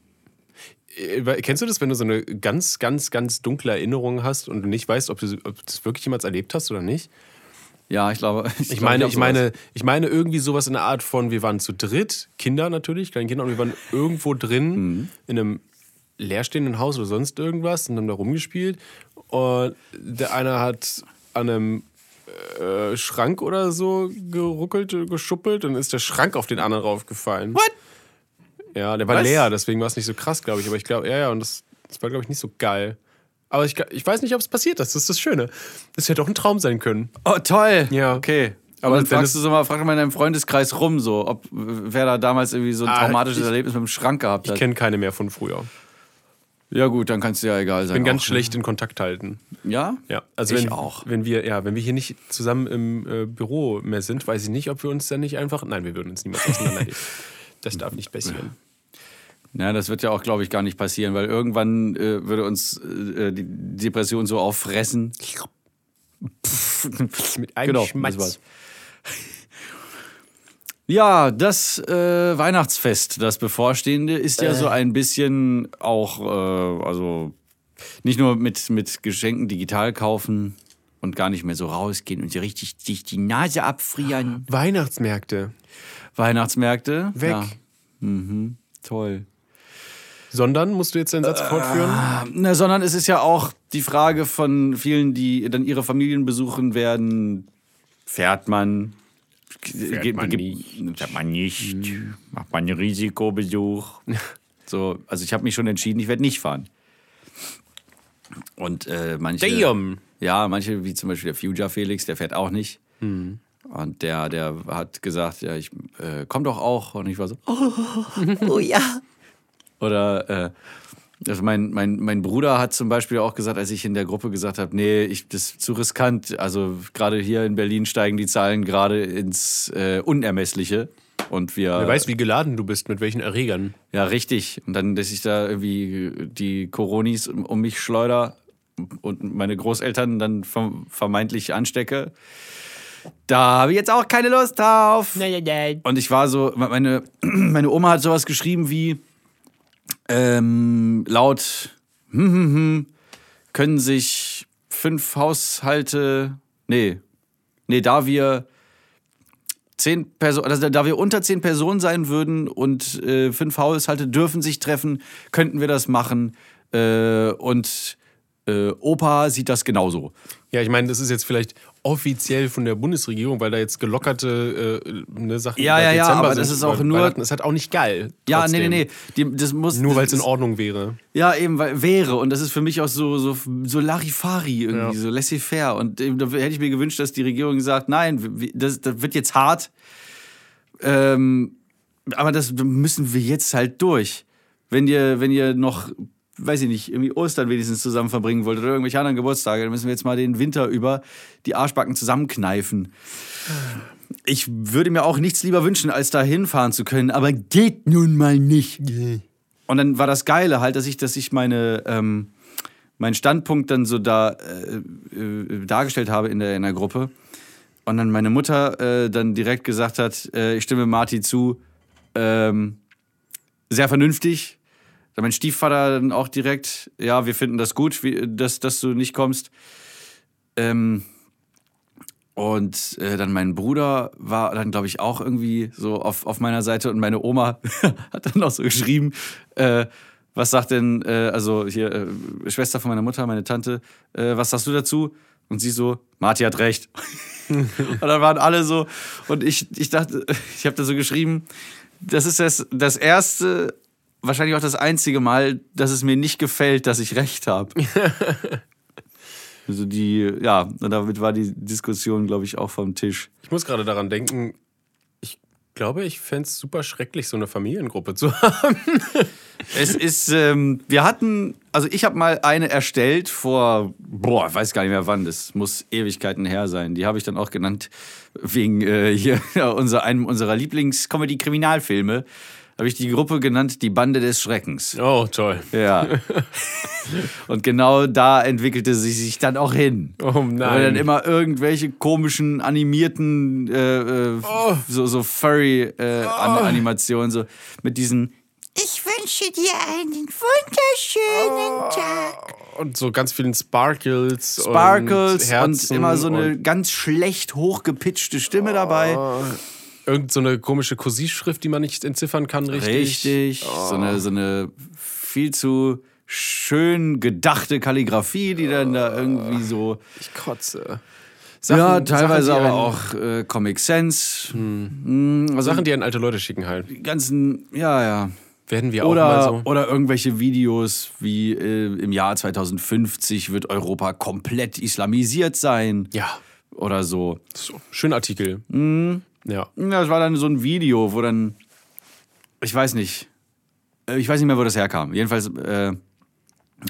[SPEAKER 1] Äh, Kennst du das, wenn du so eine ganz, ganz, ganz dunkle Erinnerung hast und du nicht weißt, ob du ob du das wirklich jemals erlebt hast oder nicht?
[SPEAKER 2] Ja, ich glaube.
[SPEAKER 1] Ich
[SPEAKER 2] glaube,
[SPEAKER 1] meine, ich
[SPEAKER 2] sowas.
[SPEAKER 1] meine, ich meine irgendwie sowas in der Art von, wir waren zu dritt, Kinder natürlich, kleine Kinder, und wir waren irgendwo drin
[SPEAKER 2] Mhm.
[SPEAKER 1] in einem leerstehenden Haus oder sonst irgendwas und haben da rumgespielt. Und der eine hat an einem äh, Schrank oder so geruckelt, geschuppelt und ist der Schrank auf den anderen raufgefallen.
[SPEAKER 2] What?
[SPEAKER 1] Ja, der war
[SPEAKER 2] Was?
[SPEAKER 1] leer, deswegen war es nicht so krass, glaube ich. Aber ich glaube, ja, ja, und das, das war, glaube ich, nicht so geil. Aber ich, ich weiß nicht, ob es passiert ist. Das ist das Schöne. Das hätte auch ein Traum sein können.
[SPEAKER 2] Oh, toll.
[SPEAKER 1] Ja.
[SPEAKER 2] Okay.
[SPEAKER 1] Aber
[SPEAKER 2] dann fragst du so mal, frag mal in deinem Freundeskreis rum, so, ob wer da damals irgendwie so ein
[SPEAKER 1] Ah,
[SPEAKER 2] traumatisches
[SPEAKER 1] ich-
[SPEAKER 2] Erlebnis mit dem Schrank gehabt
[SPEAKER 1] Ich
[SPEAKER 2] hat.
[SPEAKER 1] kenne keine mehr von früher.
[SPEAKER 2] Ja, gut, dann kannst du ja egal sein.
[SPEAKER 1] bin ganz
[SPEAKER 2] auch.
[SPEAKER 1] schlecht in Kontakt halten.
[SPEAKER 2] Ja?
[SPEAKER 1] Ja, also
[SPEAKER 2] Ich
[SPEAKER 1] wenn,
[SPEAKER 2] auch.
[SPEAKER 1] wenn wir ja, wenn wir hier nicht zusammen im äh, Büro mehr sind, weiß ich nicht, ob wir uns dann nicht einfach. Nein, wir würden uns niemals auseinanderleben. Das darf nicht passieren.
[SPEAKER 2] Ja, das wird ja auch, glaube ich, gar nicht passieren, weil irgendwann äh, würde uns äh, die Depression so auffressen.
[SPEAKER 1] Mit einem
[SPEAKER 2] Genau,
[SPEAKER 1] Schmatz.
[SPEAKER 2] Ja, das äh, Weihnachtsfest, das bevorstehende, ist ja so ein bisschen auch, äh, also nicht nur mit, mit Geschenken digital kaufen und gar nicht mehr so rausgehen und so richtig sich die Nase abfrieren.
[SPEAKER 1] Weihnachtsmärkte.
[SPEAKER 2] Weihnachtsmärkte.
[SPEAKER 1] Weg.
[SPEAKER 2] Ja. Mhm, toll.
[SPEAKER 1] Sondern musst du jetzt deinen Satz fortführen?
[SPEAKER 2] Na, sondern es ist ja auch die Frage von vielen, die dann ihre Familien besuchen werden. Fährt man? Fährt
[SPEAKER 1] man
[SPEAKER 2] Fährt man nicht? Macht man einen Risikobesuch? so, also ich habe mich schon entschieden, ich werde nicht fahren. Und äh, manche,
[SPEAKER 1] Damn.
[SPEAKER 2] ja, manche wie zum Beispiel der Future Felix, der fährt auch nicht.
[SPEAKER 1] Hm.
[SPEAKER 2] Und der, der hat gesagt, ja, ich äh, komm doch auch. Und ich war so,
[SPEAKER 3] Oh ja.
[SPEAKER 2] Oder äh, also mein, mein, mein Bruder hat zum Beispiel auch gesagt, als ich in der Gruppe gesagt habe, nee, ich, das ist zu riskant. Also gerade hier in Berlin steigen die Zahlen gerade ins äh, Unermessliche. Und wir.
[SPEAKER 1] Wer weiß, wie geladen du bist, mit welchen Erregern.
[SPEAKER 2] Ja, richtig. Und dann, dass ich da irgendwie die Coronis um, um mich schleuder und meine Großeltern dann verm- vermeintlich anstecke. Da habe ich jetzt auch keine Lust drauf.
[SPEAKER 3] Nein, nein, nein.
[SPEAKER 2] Und ich war so, meine, meine Oma hat sowas geschrieben wie ähm, laut hm, hm, hm, können sich fünf Haushalte, nee, nee, da wir zehn Personen, also da wir unter zehn Personen sein würden und äh, fünf Haushalte dürfen sich treffen, könnten wir das machen. Äh, und äh, Opa sieht das genauso.
[SPEAKER 1] Ja, ich meine, das ist jetzt vielleicht offiziell von der Bundesregierung, weil da jetzt gelockerte äh, ne, Sachen
[SPEAKER 2] Ja, ja, ja,
[SPEAKER 1] Dezember
[SPEAKER 2] aber das
[SPEAKER 1] sind,
[SPEAKER 2] ist auch nur-
[SPEAKER 1] Weihnachten ist halt auch nicht geil.
[SPEAKER 2] Ja,
[SPEAKER 1] trotzdem.
[SPEAKER 2] nee, nee, nee. Die, das muss,
[SPEAKER 1] Nur weil es
[SPEAKER 2] das
[SPEAKER 1] in Ordnung wäre.
[SPEAKER 2] Ja, eben, weil wäre. Und das ist für mich auch so, so, so Larifari irgendwie,
[SPEAKER 1] Ja.
[SPEAKER 2] so laissez-faire. Und eben, da hätte ich mir gewünscht, dass die Regierung sagt, nein, das, das wird jetzt hart. Ähm, aber das müssen wir jetzt halt durch. Wenn ihr, wenn ihr noch weiß ich nicht, irgendwie Ostern wenigstens zusammen verbringen wollt oder irgendwelche anderen Geburtstage, dann müssen wir jetzt mal den Winter über die Arschbacken zusammenkneifen. Ich würde mir auch nichts lieber wünschen, als da hinfahren zu können, aber geht nun mal nicht. Und dann war das Geile halt, dass ich, dass ich meine, ähm, meinen Standpunkt dann so da äh, äh, dargestellt habe in der, in der Gruppe. Und dann meine Mutter äh, dann direkt gesagt hat, äh, ich stimme Marti zu, ähm, sehr vernünftig. Dann mein Stiefvater dann auch direkt, ja, wir finden das gut, wie, dass, dass du nicht kommst. Ähm, und äh, dann mein Bruder war dann, glaube ich, auch irgendwie so auf, auf meiner Seite und meine Oma hat dann auch so geschrieben, äh, was sagt denn, äh, also hier, äh, Schwester von meiner Mutter, meine Tante, äh, was sagst du dazu? Und sie so, Marti hat recht. und dann waren alle so, und ich, ich dachte, ich habe da so geschrieben, das ist das, das erste, wahrscheinlich auch das einzige Mal, dass es mir nicht gefällt, dass ich recht habe. also die, ja, und damit war die Diskussion, glaube ich, auch vom Tisch.
[SPEAKER 1] Ich muss gerade daran denken, ich glaube, ich fände es super schrecklich, so eine Familiengruppe zu haben.
[SPEAKER 2] Es ist, ähm, wir hatten, also ich habe mal eine erstellt vor, boah, ich weiß gar nicht mehr wann, das muss Ewigkeiten her sein. Die habe ich dann auch genannt wegen äh, hier ja, unser, einem unserer Lieblings-Comedy-Kriminalfilme. Habe ich die Gruppe genannt Die Bande des Schreckens.
[SPEAKER 1] Oh, toll.
[SPEAKER 2] Ja. Und genau da entwickelte sie sich dann auch hin.
[SPEAKER 1] Oh
[SPEAKER 2] Weil dann
[SPEAKER 1] nein.
[SPEAKER 2] immer irgendwelche komischen animierten, äh, äh,
[SPEAKER 1] Oh.
[SPEAKER 2] so, so Furry-Animationen, so mit diesen
[SPEAKER 3] Ich wünsche dir einen wunderschönen
[SPEAKER 2] Oh.
[SPEAKER 3] Tag.
[SPEAKER 1] Und so ganz vielen Sparkles.
[SPEAKER 2] Sparkles
[SPEAKER 1] und,
[SPEAKER 2] und, immer so eine ganz schlecht hochgepitchte Stimme dabei.
[SPEAKER 1] Irgend so eine komische Kursivschrift, die man nicht entziffern kann, richtig.
[SPEAKER 2] Richtig. So, eine, so eine viel zu schön gedachte Kalligrafie, die dann da irgendwie so.
[SPEAKER 1] Ich kotze.
[SPEAKER 2] ja, teilweise
[SPEAKER 1] Sachen,
[SPEAKER 2] aber auch äh, Comic Sans. Mm, Also
[SPEAKER 1] Sachen, die an alte Leute schicken halt.
[SPEAKER 2] die ganzen, ja, ja.
[SPEAKER 1] Werden wir auch mal
[SPEAKER 2] Oder,
[SPEAKER 1] so.
[SPEAKER 2] oder irgendwelche Videos wie äh, im Jahr 2050 wird Europa komplett islamisiert sein.
[SPEAKER 1] Ja.
[SPEAKER 2] Oder so.
[SPEAKER 1] So, schön Artikel.
[SPEAKER 2] Mhm.
[SPEAKER 1] Ja.
[SPEAKER 2] Das war dann so ein Video, wo dann, ich weiß nicht, äh, ich weiß nicht mehr, wo das herkam. Jedenfalls, äh,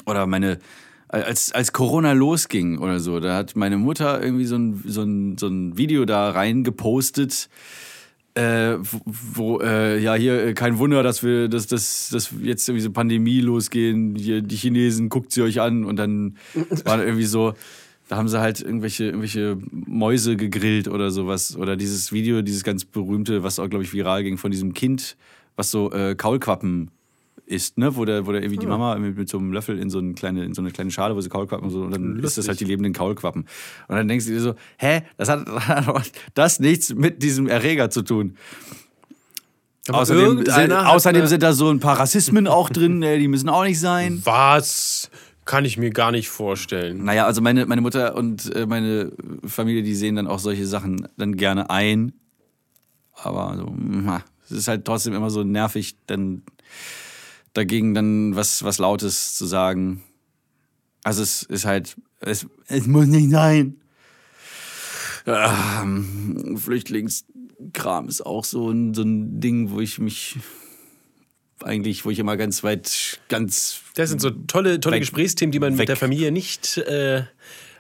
[SPEAKER 2] oder meine, als, als Corona losging oder so, da hat meine Mutter irgendwie so ein, so ein, so ein Video da reingepostet, äh, wo, wo äh, ja, hier, äh, kein Wunder, dass wir, dass, dass, dass jetzt irgendwie so Pandemie losgehen, hier, die Chinesen, guckt sie euch an und dann war irgendwie so, da haben sie halt irgendwelche, irgendwelche Mäuse gegrillt oder sowas. Oder dieses Video, dieses ganz berühmte, was auch, glaube ich, viral ging, von diesem Kind, was so äh, Kaulquappen isst, ne? Wo der, wo der irgendwie die Mama mit, mit so einem Löffel in so, eine kleine, in so eine kleine Schale, wo sie Kaulquappen und so, und dann ist das halt die lebenden Kaulquappen. Und dann denkst du dir so, hä, das hat das nichts mit diesem Erreger zu tun.
[SPEAKER 1] Aber
[SPEAKER 2] Außerdem, sind, außerdem sind da so ein paar Rassismen auch drin, äh, die müssen auch nicht sein.
[SPEAKER 1] Was? Kann ich mir gar nicht vorstellen.
[SPEAKER 2] Naja, also meine, meine Mutter und äh, meine Familie, die sehen dann auch solche Sachen dann gerne ein. Aber so, es ist halt trotzdem immer so nervig, dann dagegen dann was, was Lautes zu sagen. Also es ist halt, es, es muss nicht sein. Ähm, Flüchtlingskram ist auch so ein, so ein Ding, wo ich mich eigentlich, wo ich immer ganz weit, ganz
[SPEAKER 1] Das sind so tolle, tolle
[SPEAKER 2] Weg-
[SPEAKER 1] Gesprächsthemen, die man
[SPEAKER 2] weg.
[SPEAKER 1] mit der Familie nicht äh,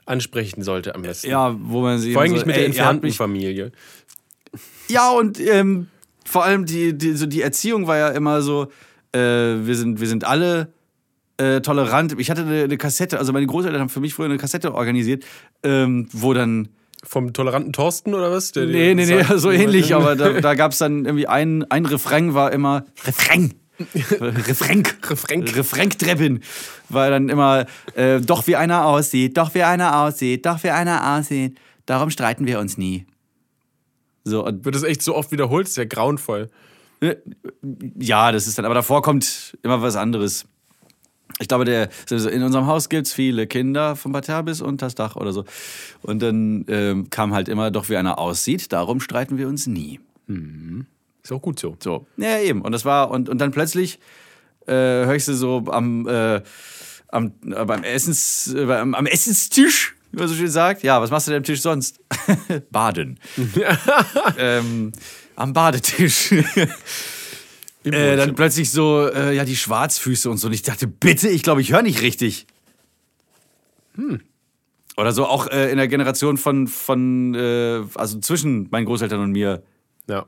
[SPEAKER 1] ansprechen sollte am besten.
[SPEAKER 2] ja, wo man sie
[SPEAKER 1] Vor allem
[SPEAKER 2] so,
[SPEAKER 1] nicht mit
[SPEAKER 2] ey,
[SPEAKER 1] der entfernten Familie.
[SPEAKER 2] Ja, und ähm, vor allem die, die, so die Erziehung war ja immer so, äh, wir, sind, wir sind alle äh, tolerant. Ich hatte eine, eine Kassette, also meine Großeltern haben für mich früher eine Kassette organisiert, ähm, wo dann.
[SPEAKER 1] Vom toleranten Thorsten oder was? Der
[SPEAKER 2] Nee, nee, nee, so ähnlich, aber da, da gab es dann irgendwie ein, ein Refrain war immer. Refrain! Refrain!
[SPEAKER 1] Refrain.
[SPEAKER 2] Refrain-Treppen. Weil dann immer, äh, doch wie einer aussieht, doch wie einer aussieht, doch wie einer aussieht. Darum streiten wir uns nie. So, und
[SPEAKER 1] Wird das echt so oft wiederholt? Das ist ja grauenvoll.
[SPEAKER 2] Ja, das ist dann, aber davor kommt immer was anderes. Ich glaube, der, also in unserem Haus gibt es viele Kinder vom Parterre bis unters Dach oder so. Und dann ähm, kam halt immer, doch wie einer aussieht, darum streiten wir uns nie.
[SPEAKER 1] Ist auch gut so.
[SPEAKER 2] So. Ja, eben. Und das war, und, und dann plötzlich äh, höre ich sie so am, äh, am, äh, beim Essens, äh, am, am Essenstisch, wie man so schön sagt. Ja, was machst du denn am Tisch sonst? Baden. ähm, am Badetisch. äh, dann plötzlich so, äh, ja, die Schwarzfüße und so. Und ich dachte, bitte, ich glaube, ich höre nicht richtig. Hm. Oder so auch äh, in der Generation von, von äh, also zwischen meinen Großeltern und mir.
[SPEAKER 1] Ja.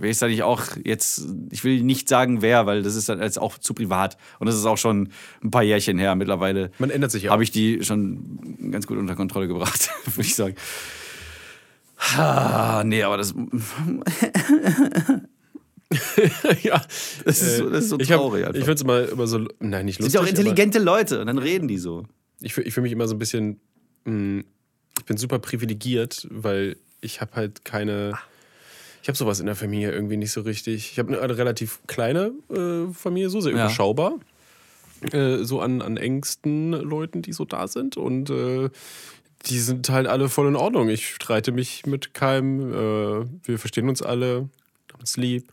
[SPEAKER 2] Ich da nicht auch jetzt, ich will nicht sagen wer, weil das ist dann jetzt auch zu privat. Und das ist auch schon ein paar Jährchen her. Mittlerweile
[SPEAKER 1] Man ändert sich ja
[SPEAKER 2] habe ich die schon ganz gut unter Kontrolle gebracht, würde ich sagen. Ah, nee, aber das,
[SPEAKER 1] ja.
[SPEAKER 2] das, ist, so, das ist so
[SPEAKER 1] ich
[SPEAKER 2] traurig.
[SPEAKER 1] hab,
[SPEAKER 2] einfach.
[SPEAKER 1] ich finde es immer, immer so, nein, nicht lustig.
[SPEAKER 2] sind ja auch intelligente Leute und dann reden die so.
[SPEAKER 1] Ich, ich fühle mich immer so ein bisschen, mh, ich bin super privilegiert, weil ich habe halt keine, ich habe sowas in der Familie irgendwie nicht so richtig. Ich habe eine, eine relativ kleine äh, Familie, so sehr
[SPEAKER 2] Ja.
[SPEAKER 1] überschaubar. Äh, so an, an engsten Leuten, die so da sind. Und äh, die sind halt alle voll in Ordnung. Ich streite mich mit keinem. Äh, wir verstehen uns alle, haben uns lieb.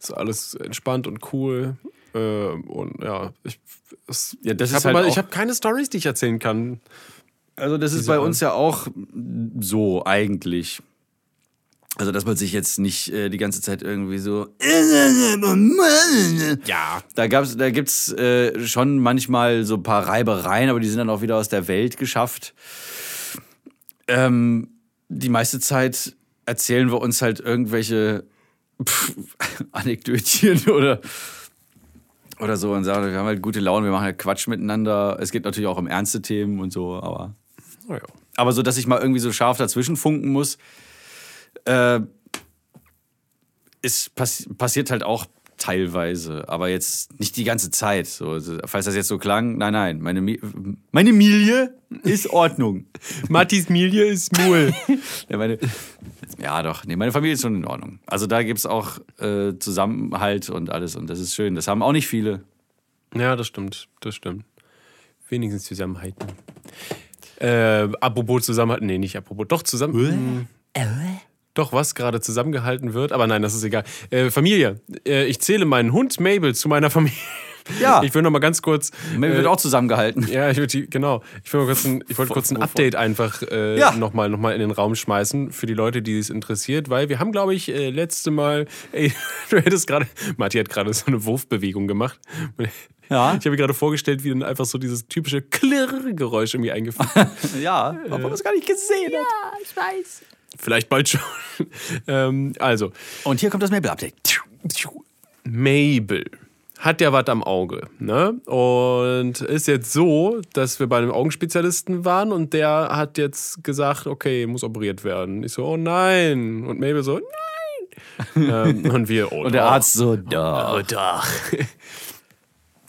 [SPEAKER 1] Ist alles entspannt und cool. Äh, und ja, ich, es,
[SPEAKER 2] Ja, das
[SPEAKER 1] ich habe
[SPEAKER 2] halt
[SPEAKER 1] hab keine Stories, die ich erzählen kann.
[SPEAKER 2] Also das ist bei uns ja auch so eigentlich. Also dass man sich jetzt nicht äh, die ganze Zeit irgendwie so.
[SPEAKER 1] Ja.
[SPEAKER 2] Da gab's, da gibt's äh, schon manchmal so ein paar Reibereien, aber die sind dann auch wieder aus der Welt geschafft. Ähm, die meiste Zeit erzählen wir uns halt irgendwelche pff, Anekdötchen oder oder so und sagen, wir haben halt gute Laune, wir machen halt Quatsch miteinander. Es geht natürlich auch um ernste Themen und so, aber
[SPEAKER 1] Oh ja.
[SPEAKER 2] aber so, dass ich mal irgendwie so scharf dazwischen funken muss, äh, ist passi passiert halt auch teilweise, aber jetzt nicht die ganze Zeit. So, also, falls das jetzt so klang, nein, nein, meine, Mi meine Milie ist Ordnung.
[SPEAKER 1] Mattis Milie ist Mul.
[SPEAKER 2] ja, meine, ja, doch, nee, meine Familie ist schon in Ordnung. Also da gibt es auch äh, Zusammenhalt und alles und das ist schön. Das haben auch nicht viele.
[SPEAKER 1] ja, das stimmt. Das stimmt. Wenigstens zusammenhalten. Äh, apropos zusammenhalten. Nee, nicht apropos. Doch, zusammen. Doch, was gerade zusammengehalten wird. Aber nein, das ist egal. Äh, Familie. Äh, ich zähle meinen Hund Mabel zu meiner Familie.
[SPEAKER 2] Ja.
[SPEAKER 1] Ich will noch mal ganz kurz.
[SPEAKER 2] Mir
[SPEAKER 1] äh,
[SPEAKER 2] wird auch zusammengehalten.
[SPEAKER 1] Ja, ich würde genau. Ich, will mal kurz ein, ich wollte kurz ein? Update einfach äh,
[SPEAKER 2] Ja.
[SPEAKER 1] nochmal noch mal in den Raum schmeißen für die Leute, die es interessiert, weil wir haben, glaube ich, äh, letzte Mal, ey, du hättest gerade, Matti hat gerade so eine Wurfbewegung gemacht.
[SPEAKER 2] Ja.
[SPEAKER 1] Ich habe mir gerade vorgestellt, wie dann einfach so dieses typische Klirr-Geräusch irgendwie eingeführt.
[SPEAKER 2] Ja, obwohl man das gar nicht gesehen hat.
[SPEAKER 3] ich weiß.
[SPEAKER 1] Vielleicht bald schon. ähm, also,
[SPEAKER 2] Und hier kommt das Mabel-Update.
[SPEAKER 1] Mabel hat ja was am Auge. Ne? Und ist jetzt so, dass wir bei einem Augenspezialisten waren und der hat jetzt gesagt, okay, muss operiert werden. Ich so, oh nein. Und Mabel so, nein. ähm, und wir, oh
[SPEAKER 2] Und der. Arzt so, da.
[SPEAKER 1] Oh doch.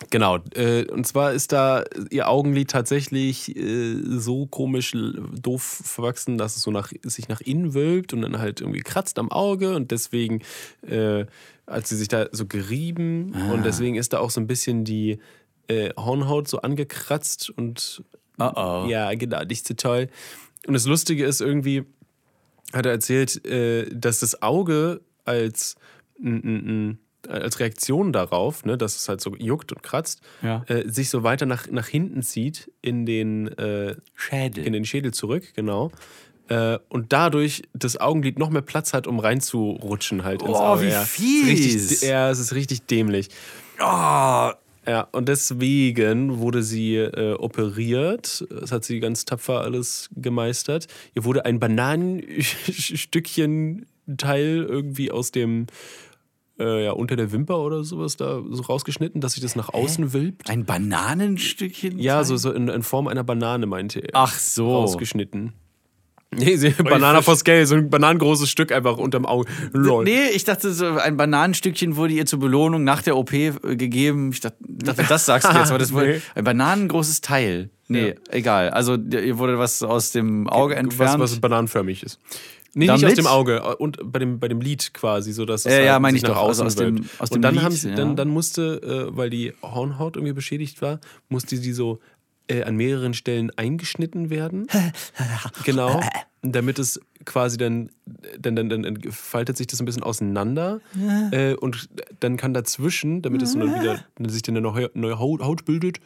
[SPEAKER 1] Genau, äh, und zwar ist da ihr Augenlid tatsächlich äh, so komisch doof verwachsen, dass es so nach, sich nach innen wölbt und dann halt irgendwie kratzt am Auge und deswegen äh, hat sie sich da so gerieben und deswegen ist da auch so ein bisschen die äh, Hornhaut so angekratzt und
[SPEAKER 2] Oh oh.
[SPEAKER 1] ja, genau, nicht so toll. Und das Lustige ist irgendwie, hat er erzählt, äh, dass das Auge als, mm, mm, mm, als Reaktion darauf, ne, dass es halt so juckt und kratzt,
[SPEAKER 2] Ja.
[SPEAKER 1] äh, sich so weiter nach, nach hinten zieht in den, äh,
[SPEAKER 2] Schädel.
[SPEAKER 1] in den Schädel zurück, genau. Äh, und dadurch das Augenlid noch mehr Platz hat, um reinzurutschen halt ins
[SPEAKER 2] Oh,
[SPEAKER 1] Auge.
[SPEAKER 2] wie
[SPEAKER 1] ja.
[SPEAKER 2] fies.
[SPEAKER 1] Richtig, ja, es ist richtig dämlich.
[SPEAKER 2] Oh,
[SPEAKER 1] Ja, und deswegen wurde sie äh, operiert. Das hat sie ganz tapfer alles gemeistert. Ihr wurde ein Bananenstückchen Teil irgendwie aus dem, äh, ja, unter der Wimper oder sowas da so rausgeschnitten, dass sich das nach außen wölbt.
[SPEAKER 2] ein Bananenstückchen?
[SPEAKER 1] Ja, so, so in, in Form einer Banane, meinte er.
[SPEAKER 2] Ach so.
[SPEAKER 1] Rausgeschnitten. Nee, sie, Banana for Scale, so ein bananengroßes Stück einfach unterm Auge. Lol.
[SPEAKER 2] Nee, ich dachte, so ein Bananenstückchen wurde ihr zur Belohnung nach der OP äh, gegeben. Ich dachte, dachte das sagst du jetzt, aber das wurde
[SPEAKER 1] Nee.
[SPEAKER 2] ein bananengroßes Teil. Nee, egal. Also ihr wurde was aus dem Auge
[SPEAKER 1] was,
[SPEAKER 2] entfernt.
[SPEAKER 1] was bananenförmig ist. Nee, nicht
[SPEAKER 2] Damit?
[SPEAKER 1] aus dem Auge und bei dem, bei dem Lid quasi, so dass es
[SPEAKER 2] Ja, ja,
[SPEAKER 1] halt
[SPEAKER 2] meine
[SPEAKER 1] sich
[SPEAKER 2] ich
[SPEAKER 1] nach
[SPEAKER 2] doch, also
[SPEAKER 1] außen
[SPEAKER 2] aus dem- aus
[SPEAKER 1] Und
[SPEAKER 2] dem
[SPEAKER 1] dann
[SPEAKER 2] Lid,
[SPEAKER 1] haben sie,
[SPEAKER 2] ja.
[SPEAKER 1] dann, dann musste, äh, weil die Hornhaut irgendwie beschädigt war, musste sie so äh, an mehreren Stellen eingeschnitten werden. genau. Damit es quasi dann, dann, dann, dann, faltet sich das ein bisschen auseinander äh, und dann kann dazwischen, damit es dann wieder, sich dann eine neue, neue Haut, Haut bildet,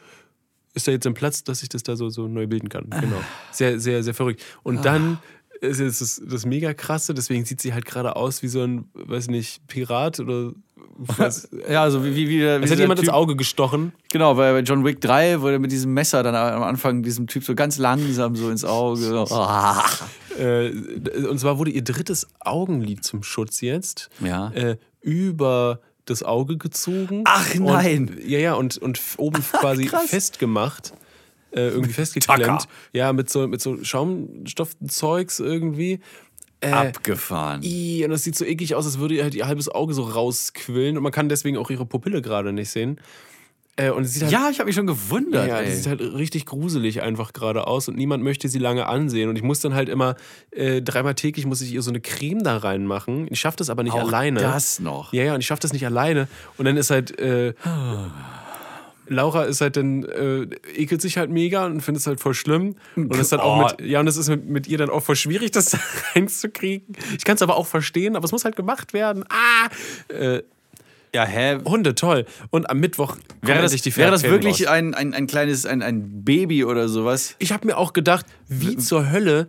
[SPEAKER 1] ist da jetzt ein Platz, dass ich das da so, so neu bilden kann. Genau. Sehr, sehr, sehr verrückt. Und dann ist es das, das mega krasse, deswegen sieht sie halt gerade aus wie so ein, weiß nicht, Pirat oder Was,
[SPEAKER 2] Ja, also wie, wie, wie,
[SPEAKER 1] es hat jemand ins
[SPEAKER 2] typ,
[SPEAKER 1] Auge gestochen.
[SPEAKER 2] Genau, bei bei John Wick 3, wo er mit diesem Messer dann am Anfang diesem Typ so ganz langsam so ins Auge. Ah.
[SPEAKER 1] Äh, und zwar wurde ihr drittes Augenlid zum Schutz jetzt
[SPEAKER 2] Ja.
[SPEAKER 1] äh, über das Auge gezogen.
[SPEAKER 2] Ach, nein.
[SPEAKER 1] Und, ja, ja, und, und oben quasi festgemacht. Äh, irgendwie festgeklemmt. Ja, mit so, mit so Schaumstoffzeugs irgendwie. Äh,
[SPEAKER 2] Abgefahren.
[SPEAKER 1] I, und das sieht so eklig aus, als würde ihr halt ihr halbes Auge so rausquillen und man kann deswegen auch ihre Pupille gerade nicht sehen. Äh, und es sieht halt,
[SPEAKER 2] Ja, ich habe mich schon gewundert.
[SPEAKER 1] ja, das sieht halt richtig gruselig einfach gerade aus und niemand möchte sie lange ansehen. Und ich muss dann halt immer äh, dreimal täglich muss ich ihr so eine Creme da reinmachen. Ich schaffe das aber nicht
[SPEAKER 2] Auch
[SPEAKER 1] alleine.
[SPEAKER 2] das noch.
[SPEAKER 1] Ja, ja, und ich schaffe das nicht alleine. Und dann ist halt. Äh, Laura ist halt dann, äh, ekelt sich halt mega und findet es halt voll schlimm. Und ist dann auch
[SPEAKER 2] Oh.
[SPEAKER 1] mit, ja, und es ist mit, mit ihr dann auch voll schwierig, das da reinzukriegen. Ich kann es aber auch verstehen, aber es muss halt gemacht werden. Ah! Äh,
[SPEAKER 2] ja, hä?
[SPEAKER 1] Hunde, toll. Und am Mittwoch
[SPEAKER 2] Wäre das,
[SPEAKER 1] endlich die
[SPEAKER 2] wäre das wirklich
[SPEAKER 1] raus.
[SPEAKER 2] ein, ein, ein kleines, ein, ein Baby oder sowas?
[SPEAKER 1] Ich habe mir auch gedacht, wie zur Hölle,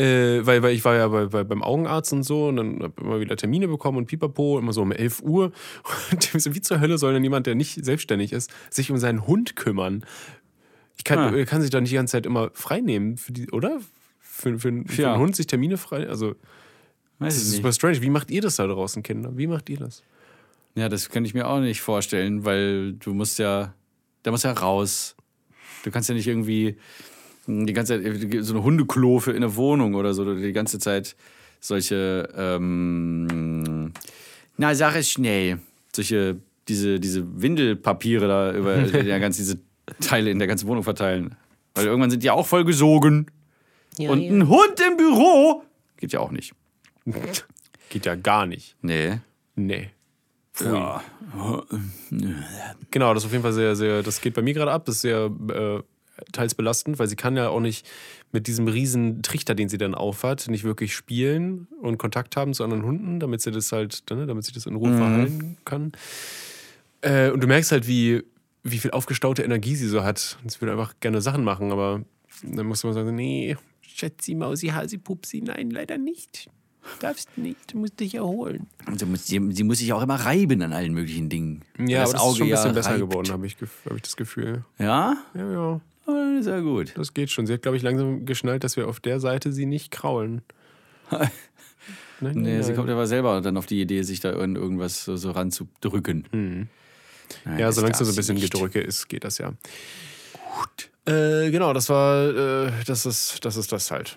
[SPEAKER 1] äh, weil, weil ich war ja bei, bei, beim Augenarzt und so und dann habe immer wieder Termine bekommen und pipapo, immer so um 11 Uhr. Und ich wie zur Hölle soll denn jemand, der nicht selbstständig ist, sich um seinen Hund kümmern? Ich kann,
[SPEAKER 2] Ah.
[SPEAKER 1] äh, kann sich doch nicht die ganze Zeit immer frei nehmen, für die, oder? Für, für, für
[SPEAKER 2] Ja.
[SPEAKER 1] einen Hund sich Termine frei. Also,
[SPEAKER 2] Weiß
[SPEAKER 1] das
[SPEAKER 2] ich
[SPEAKER 1] ist
[SPEAKER 2] nicht.
[SPEAKER 1] super strange. Wie macht ihr das da draußen, Kinder? Wie macht ihr das?
[SPEAKER 2] Ja, das kann ich mir auch nicht vorstellen, weil du musst ja, da musst ja raus. Du kannst ja nicht irgendwie die ganze Zeit so eine Hundeklo für in der Wohnung oder so, die ganze Zeit solche, ähm, na, sag es schnell, solche, diese, diese Windelpapiere da über ja, ganz diese Teile in der ganzen Wohnung verteilen. Weil irgendwann sind die auch voll gesogen. Und ein Hund im Büro geht ja auch nicht.
[SPEAKER 1] Geht ja gar nicht.
[SPEAKER 2] Nee.
[SPEAKER 1] Nee.
[SPEAKER 2] Ja.
[SPEAKER 1] Genau, das ist auf jeden Fall sehr, sehr, das geht bei mir gerade ab, das ist sehr äh, teils belastend, weil sie kann ja auch nicht mit diesem riesen Trichter, den sie dann aufhat, nicht wirklich spielen und Kontakt haben zu anderen Hunden, damit sie das halt, ne, damit sie das in Ruhe verhalten kann. Äh, und du merkst halt, wie, wie viel aufgestaute Energie sie so hat. Sie will einfach gerne Sachen machen, aber dann muss man sagen, nee, Schätzi, Mausi, Hasi, Pupsi, nein, leider nicht. Darfst nicht, du musst dich erholen.
[SPEAKER 2] Und Sie muss, sie, sie muss sich auch immer reiben an allen möglichen Dingen.
[SPEAKER 1] Ja,
[SPEAKER 2] das
[SPEAKER 1] aber das ist schon ein bisschen besser
[SPEAKER 2] reibt.
[SPEAKER 1] geworden, habe ich, hab ich das Gefühl.
[SPEAKER 2] Ja?
[SPEAKER 1] Ja, ja.
[SPEAKER 2] Dann ist ja gut.
[SPEAKER 1] Das geht schon. Sie hat, glaube ich, langsam geschnallt, dass wir auf der Seite sie nicht kraulen. Nein, nein,
[SPEAKER 2] Nee, sie
[SPEAKER 1] nein.
[SPEAKER 2] kommt aber selber dann auf die Idee, sich da in irgendwas so, so ranzudrücken. Nein,
[SPEAKER 1] Ja,
[SPEAKER 2] das
[SPEAKER 1] solange es so ein
[SPEAKER 2] sie
[SPEAKER 1] bisschen
[SPEAKER 2] nicht.
[SPEAKER 1] Gedrücke ist, geht das ja. Gut. Äh, genau, das war, äh, das ist, das ist das halt.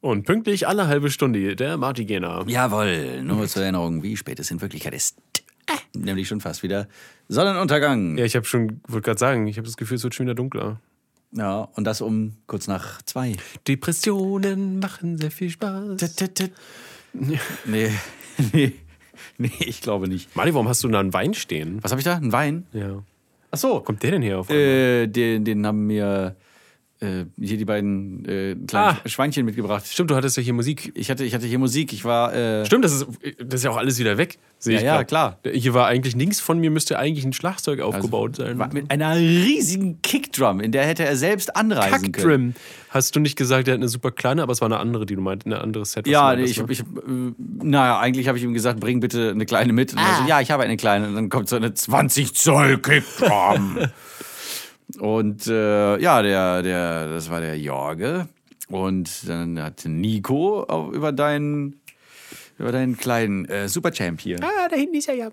[SPEAKER 1] Und pünktlich alle halbe Stunde der Martigena.
[SPEAKER 2] Jawohl, nur zur Erinnerung, wie spät es in Wirklichkeit ist. Nämlich schon fast wieder Sonnenuntergang.
[SPEAKER 1] Ja, ich habe schon, wollte gerade sagen, ich habe das Gefühl, es wird schon wieder dunkler.
[SPEAKER 2] Ja, und das um kurz nach zwei.
[SPEAKER 1] Depressionen machen sehr viel Spaß.
[SPEAKER 2] Nee, nee, nee, ich glaube nicht.
[SPEAKER 1] Mali, warum hast du da einen Wein stehen?
[SPEAKER 2] Was habe ich da? Ein Wein?
[SPEAKER 1] Ja.
[SPEAKER 2] Ach so.
[SPEAKER 1] Kommt der denn her auf?
[SPEAKER 2] Äh, den, den haben mir äh, hier die beiden äh, kleinen
[SPEAKER 1] Ah.
[SPEAKER 2] Schweinchen mitgebracht.
[SPEAKER 1] Stimmt, du hattest ja hier Musik.
[SPEAKER 2] Ich hatte, ich hatte hier Musik. Ich war. Äh,
[SPEAKER 1] Stimmt, das ist, das ist ja auch alles wieder weg. Sehe
[SPEAKER 2] Ja,
[SPEAKER 1] ich
[SPEAKER 2] ja, klar.
[SPEAKER 1] Hier war eigentlich links von mir müsste eigentlich ein Schlagzeug aufgebaut sein.
[SPEAKER 2] war mit einer riesigen Kickdrum, in der hätte er selbst anreisen können.
[SPEAKER 1] Kackdrim. Hast du nicht gesagt, der hat eine super kleine, aber es war eine andere, die du meint, eine andere Set.
[SPEAKER 2] Ja, nee,
[SPEAKER 1] meintest,
[SPEAKER 2] ich,
[SPEAKER 1] ne?
[SPEAKER 2] ich, äh, naja, eigentlich habe ich ihm gesagt, bring bitte eine kleine mit. Und er so, ja, ich habe eine kleine. Und dann kommt so eine 20 Zoll Kickdrum. und äh, ja, der, der, das war der Jorge. Und dann hat Nico auch über deinen, über deinen kleinen äh, Superchamp hier.
[SPEAKER 1] Ah, da hinten ist er ja.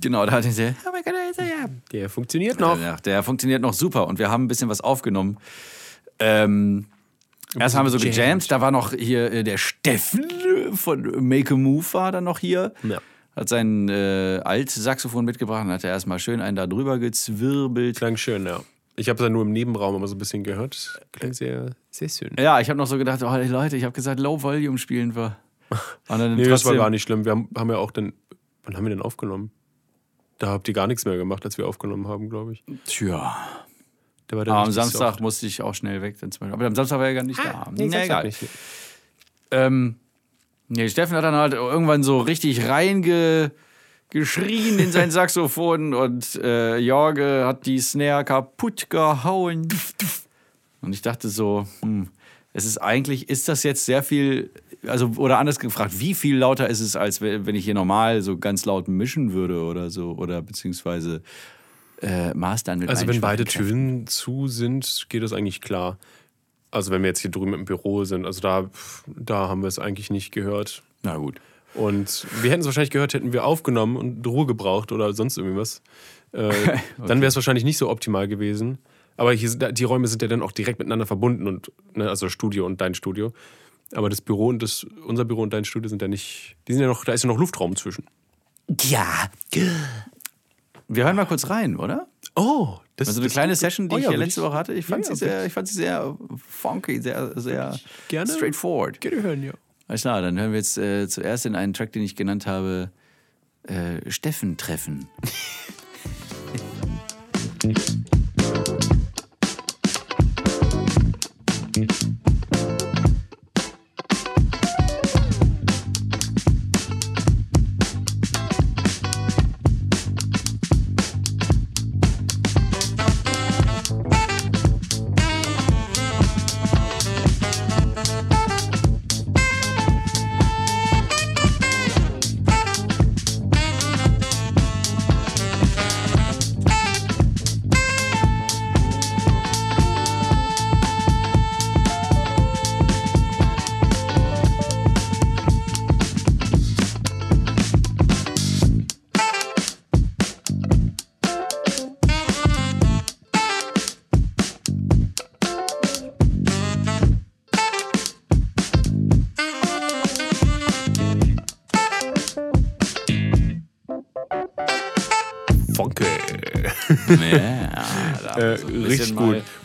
[SPEAKER 2] Genau, da hat er sehr,
[SPEAKER 1] Oh mein Gott, da ist er ja. Der funktioniert noch.
[SPEAKER 2] Ja, der funktioniert noch super und wir haben ein bisschen was aufgenommen. Ähm, erst haben wir so
[SPEAKER 1] gejammt.
[SPEAKER 2] gejammt, da war noch hier äh, der Steffen von Make a Move war dann noch hier.
[SPEAKER 1] Ja.
[SPEAKER 2] Hat sein äh, Alt-Saxophon mitgebracht und hat er erstmal schön einen da drüber gezwirbelt.
[SPEAKER 1] Klang schön, ja. Ich habe es ja nur im Nebenraum immer so ein bisschen gehört. Klang sehr, sehr schön.
[SPEAKER 2] Ja, ich habe noch so gedacht, oh Leute, ich habe gesagt, Low Volume spielen wir. Und dann
[SPEAKER 1] Nee, das war gar nicht schlimm. Wir haben, haben ja auch dann. Wann haben wir denn aufgenommen? Da habt ihr gar nichts mehr gemacht, als wir aufgenommen haben, glaube ich.
[SPEAKER 2] Tja.
[SPEAKER 1] Da war der
[SPEAKER 2] Aber am Samstag
[SPEAKER 1] soft.
[SPEAKER 2] musste ich auch schnell weg. Dann zum Beispiel. Aber am Samstag war er gar nicht da.
[SPEAKER 1] Nee, Samstag
[SPEAKER 2] egal.
[SPEAKER 1] nicht.
[SPEAKER 2] Ähm, nee, Steffen hat dann halt irgendwann so richtig reinge geschrien in sein Saxophon und äh, Jorge hat die Snare kaputt gehauen. Und ich dachte so, hm, es ist eigentlich, ist das jetzt sehr viel, also, oder anders gefragt, wie viel lauter ist es, als wenn ich hier normal so ganz laut mischen würde oder so, oder beziehungsweise äh, mastern mit
[SPEAKER 1] Also wenn beide. Türen zu sind, geht das eigentlich klar. Also wenn wir jetzt hier drüben im Büro sind, also da, da haben wir es eigentlich nicht gehört.
[SPEAKER 2] Na gut.
[SPEAKER 1] Und wir hätten es wahrscheinlich gehört, hätten wir aufgenommen und Ruhe gebraucht oder sonst irgendwie was. Äh, Dann wäre es wahrscheinlich nicht so optimal gewesen. Aber hier die Räume sind ja dann auch direkt miteinander verbunden und ne, also Studio und dein Studio. Aber das Büro und das, unser Büro und dein Studio sind ja nicht, die sind ja noch, da ist ja noch Luftraum zwischen.
[SPEAKER 3] Ja.
[SPEAKER 2] Wir hören mal kurz rein, oder?
[SPEAKER 1] Oh, das
[SPEAKER 2] Also eine kleine Session, die
[SPEAKER 1] Oh
[SPEAKER 2] ich
[SPEAKER 1] ja, will
[SPEAKER 2] letzte Woche hatte. Ich fand,
[SPEAKER 1] Ja,
[SPEAKER 2] sie, sehr, ich fand sie sehr funky, sehr, sehr
[SPEAKER 1] gerne.
[SPEAKER 2] straightforward.
[SPEAKER 1] Gerne hören, ja.
[SPEAKER 2] Alles klar, dann hören wir jetzt äh, zuerst in einen Track, den ich genannt habe, äh, Steffen treffen.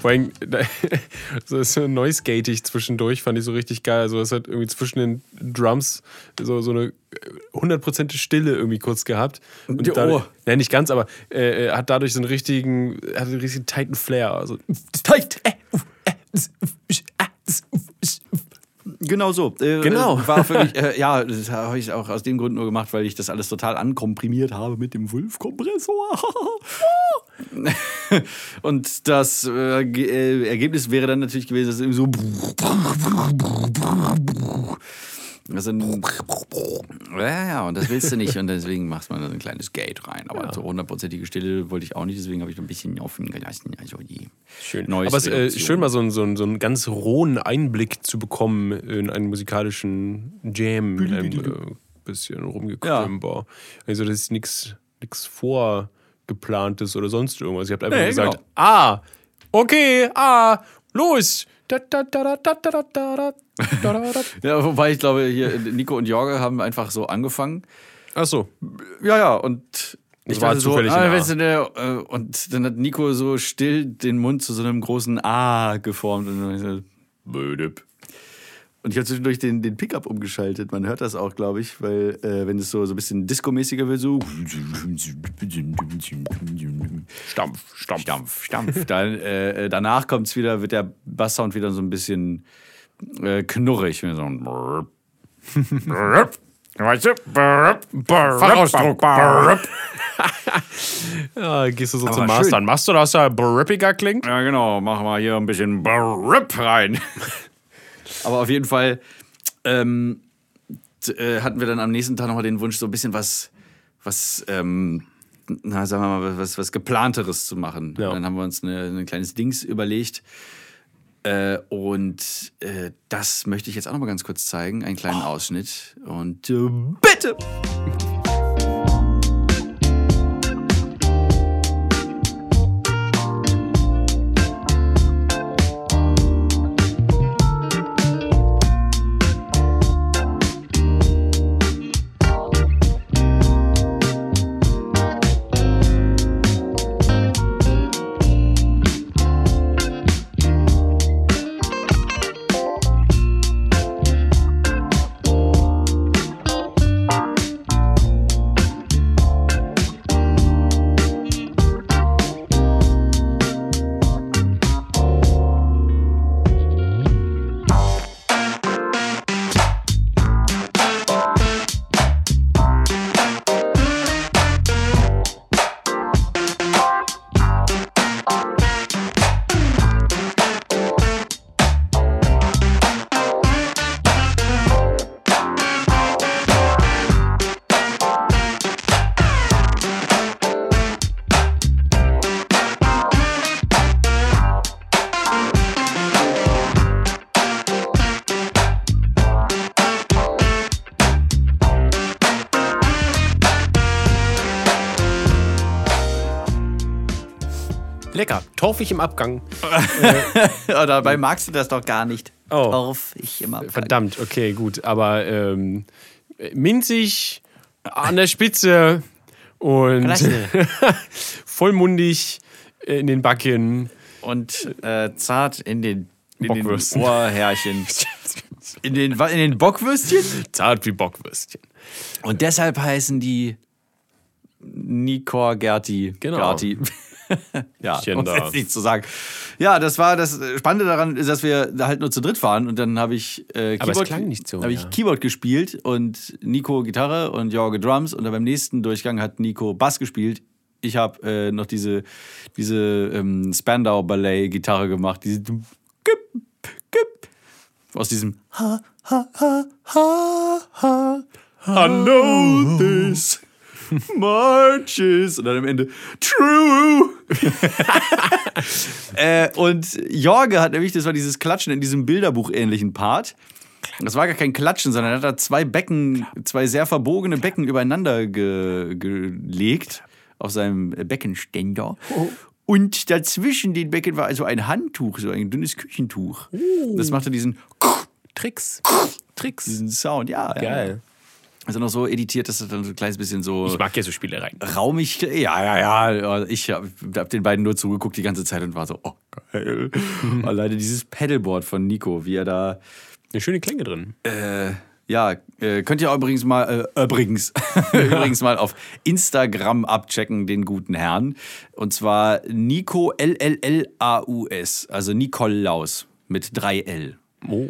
[SPEAKER 1] Vor allem, so ist so noise-gatig zwischendurch, fand ich so richtig geil. Also, es hat irgendwie zwischen den Drums so, so eine hundertprozentige Stille irgendwie kurz gehabt. Und
[SPEAKER 2] Ja,
[SPEAKER 1] dadurch,
[SPEAKER 2] oh.
[SPEAKER 1] ja, nicht ganz, aber äh, äh, hat dadurch so einen richtigen, hat einen richtigen tighten Flair. Also,
[SPEAKER 2] Genau so. Äh,
[SPEAKER 1] Genau.
[SPEAKER 2] äh, War wirklich, äh, ja, das habe ich auch aus dem Grund nur gemacht, weil ich das alles total ankomprimiert habe mit dem Wulf-Kompressor. Und das äh, äh, Ergebnis wäre dann natürlich gewesen, dass es irgendwie so. Also, ja, ja, und das willst du nicht und deswegen machst man ein kleines Gate rein. Aber so hundertprozentige Stille wollte ich auch nicht, deswegen habe ich ein bisschen offen gelassen. Also die
[SPEAKER 1] schön.
[SPEAKER 2] Noise
[SPEAKER 1] aber es ist äh, schön, mal so einen, so, einen, so einen ganz rohen Einblick zu bekommen in einen musikalischen Jam. Ein äh, bisschen rumgekrümper. Also, das ist nichts vorgeplantes oder sonst irgendwas. Ihr habt einfach
[SPEAKER 2] Nee,
[SPEAKER 1] gesagt,
[SPEAKER 2] genau.
[SPEAKER 1] ah, okay, ah, los
[SPEAKER 2] ja, wobei ich glaube, hier Nico und Jorge haben einfach so angefangen.
[SPEAKER 1] Ach so.
[SPEAKER 2] Ja, ja, und ich
[SPEAKER 1] war
[SPEAKER 2] so,
[SPEAKER 1] zufällig
[SPEAKER 2] ah, und dann hat Nico so still den Mund zu so einem großen A geformt und dann so, Bödip. Und ich habe zwischendurch den, den Pickup umgeschaltet. Man hört das auch, glaube ich, weil äh, wenn es so, so ein bisschen Disco-mäßiger wird, so
[SPEAKER 1] Stampf, Stampf.
[SPEAKER 2] Stampf, Stampf. Dann, äh, danach kommt's wieder, wird der Basssound wieder so ein bisschen äh, knurrig. So ein Brrrp. Brrrp. Weißt du? Fachausdruck.
[SPEAKER 1] Ja, gehst du so
[SPEAKER 2] Aber
[SPEAKER 1] zum
[SPEAKER 2] schön.
[SPEAKER 1] Mastern. Machst du, dass er brippiger klingt?
[SPEAKER 2] Ja, genau. Machen wir hier ein bisschen Brrrp rein. Aber auf jeden Fall ähm, äh, hatten wir dann am nächsten Tag nochmal den Wunsch, so ein bisschen was, was, ähm, na, sagen wir mal, was, was geplanteres zu machen.
[SPEAKER 1] Ja.
[SPEAKER 2] Dann haben wir uns eine, ein kleines Dings überlegt. Äh, und äh, das möchte ich jetzt auch noch mal ganz kurz zeigen, einen kleinen Ausschnitt. Und äh, bitte!
[SPEAKER 1] Lecker. Torfig im Abgang.
[SPEAKER 2] Ja, dabei magst du das doch gar nicht.
[SPEAKER 1] Oh.
[SPEAKER 2] Torf, ich immer.
[SPEAKER 1] Verdammt, okay, gut. Aber ähm, minzig an der Spitze und vollmundig in den Backen.
[SPEAKER 2] Und äh, zart in den, in den. Ohrhärchen. In den, in den Bockwürstchen?
[SPEAKER 1] Zart wie Bockwürstchen.
[SPEAKER 2] Und deshalb heißen die Nikor Gerti.
[SPEAKER 1] Genau.
[SPEAKER 2] Gerti. ja, nichts zu sagen. Ja, das war das Spannende daran, ist, dass wir halt nur zu dritt waren und dann habe ich äh, Keyboard,
[SPEAKER 1] so,
[SPEAKER 2] habe
[SPEAKER 1] ja.
[SPEAKER 2] ich Keyboard gespielt und Nico Gitarre und Jorge Drums und dann beim nächsten Durchgang hat Nico Bass gespielt. Ich habe äh, noch diese diese ähm, Spandau Ballet Gitarre gemacht, diese aus diesem Ha ha ha ha ha I know this marches und dann am Ende True. äh, und Jorge hat nämlich, das war dieses Klatschen in diesem Bilderbuch-ähnlichen Part. Das war gar kein Klatschen, sondern er hat da zwei Becken, zwei sehr verbogene Becken übereinander ge gelegt auf seinem Beckenständer. Und dazwischen den Becken war also ein Handtuch, so ein dünnes Küchentuch. Das machte diesen,
[SPEAKER 1] Tricks. Tricks.
[SPEAKER 2] diesen Sound, ja. ja.
[SPEAKER 1] Geil.
[SPEAKER 2] Also noch so editiert, dass es dann so ein kleines bisschen so
[SPEAKER 1] Ich mag ja so Spielereien.
[SPEAKER 2] raumig. Ja, ja, ja. Ich habe hab den beiden nur zugeguckt die ganze Zeit und war so, oh, geil. Alleine dieses Pedalboard von Nico, wie er da.
[SPEAKER 1] Eine schöne Klänge drin.
[SPEAKER 2] Äh, ja, äh, könnt ihr übrigens mal, äh, übrigens, übrigens mal auf Instagram abchecken, den guten Herrn. Und zwar Nico L-L-L-A-U-S, also Nikolaus mit 3 L.
[SPEAKER 1] Oh.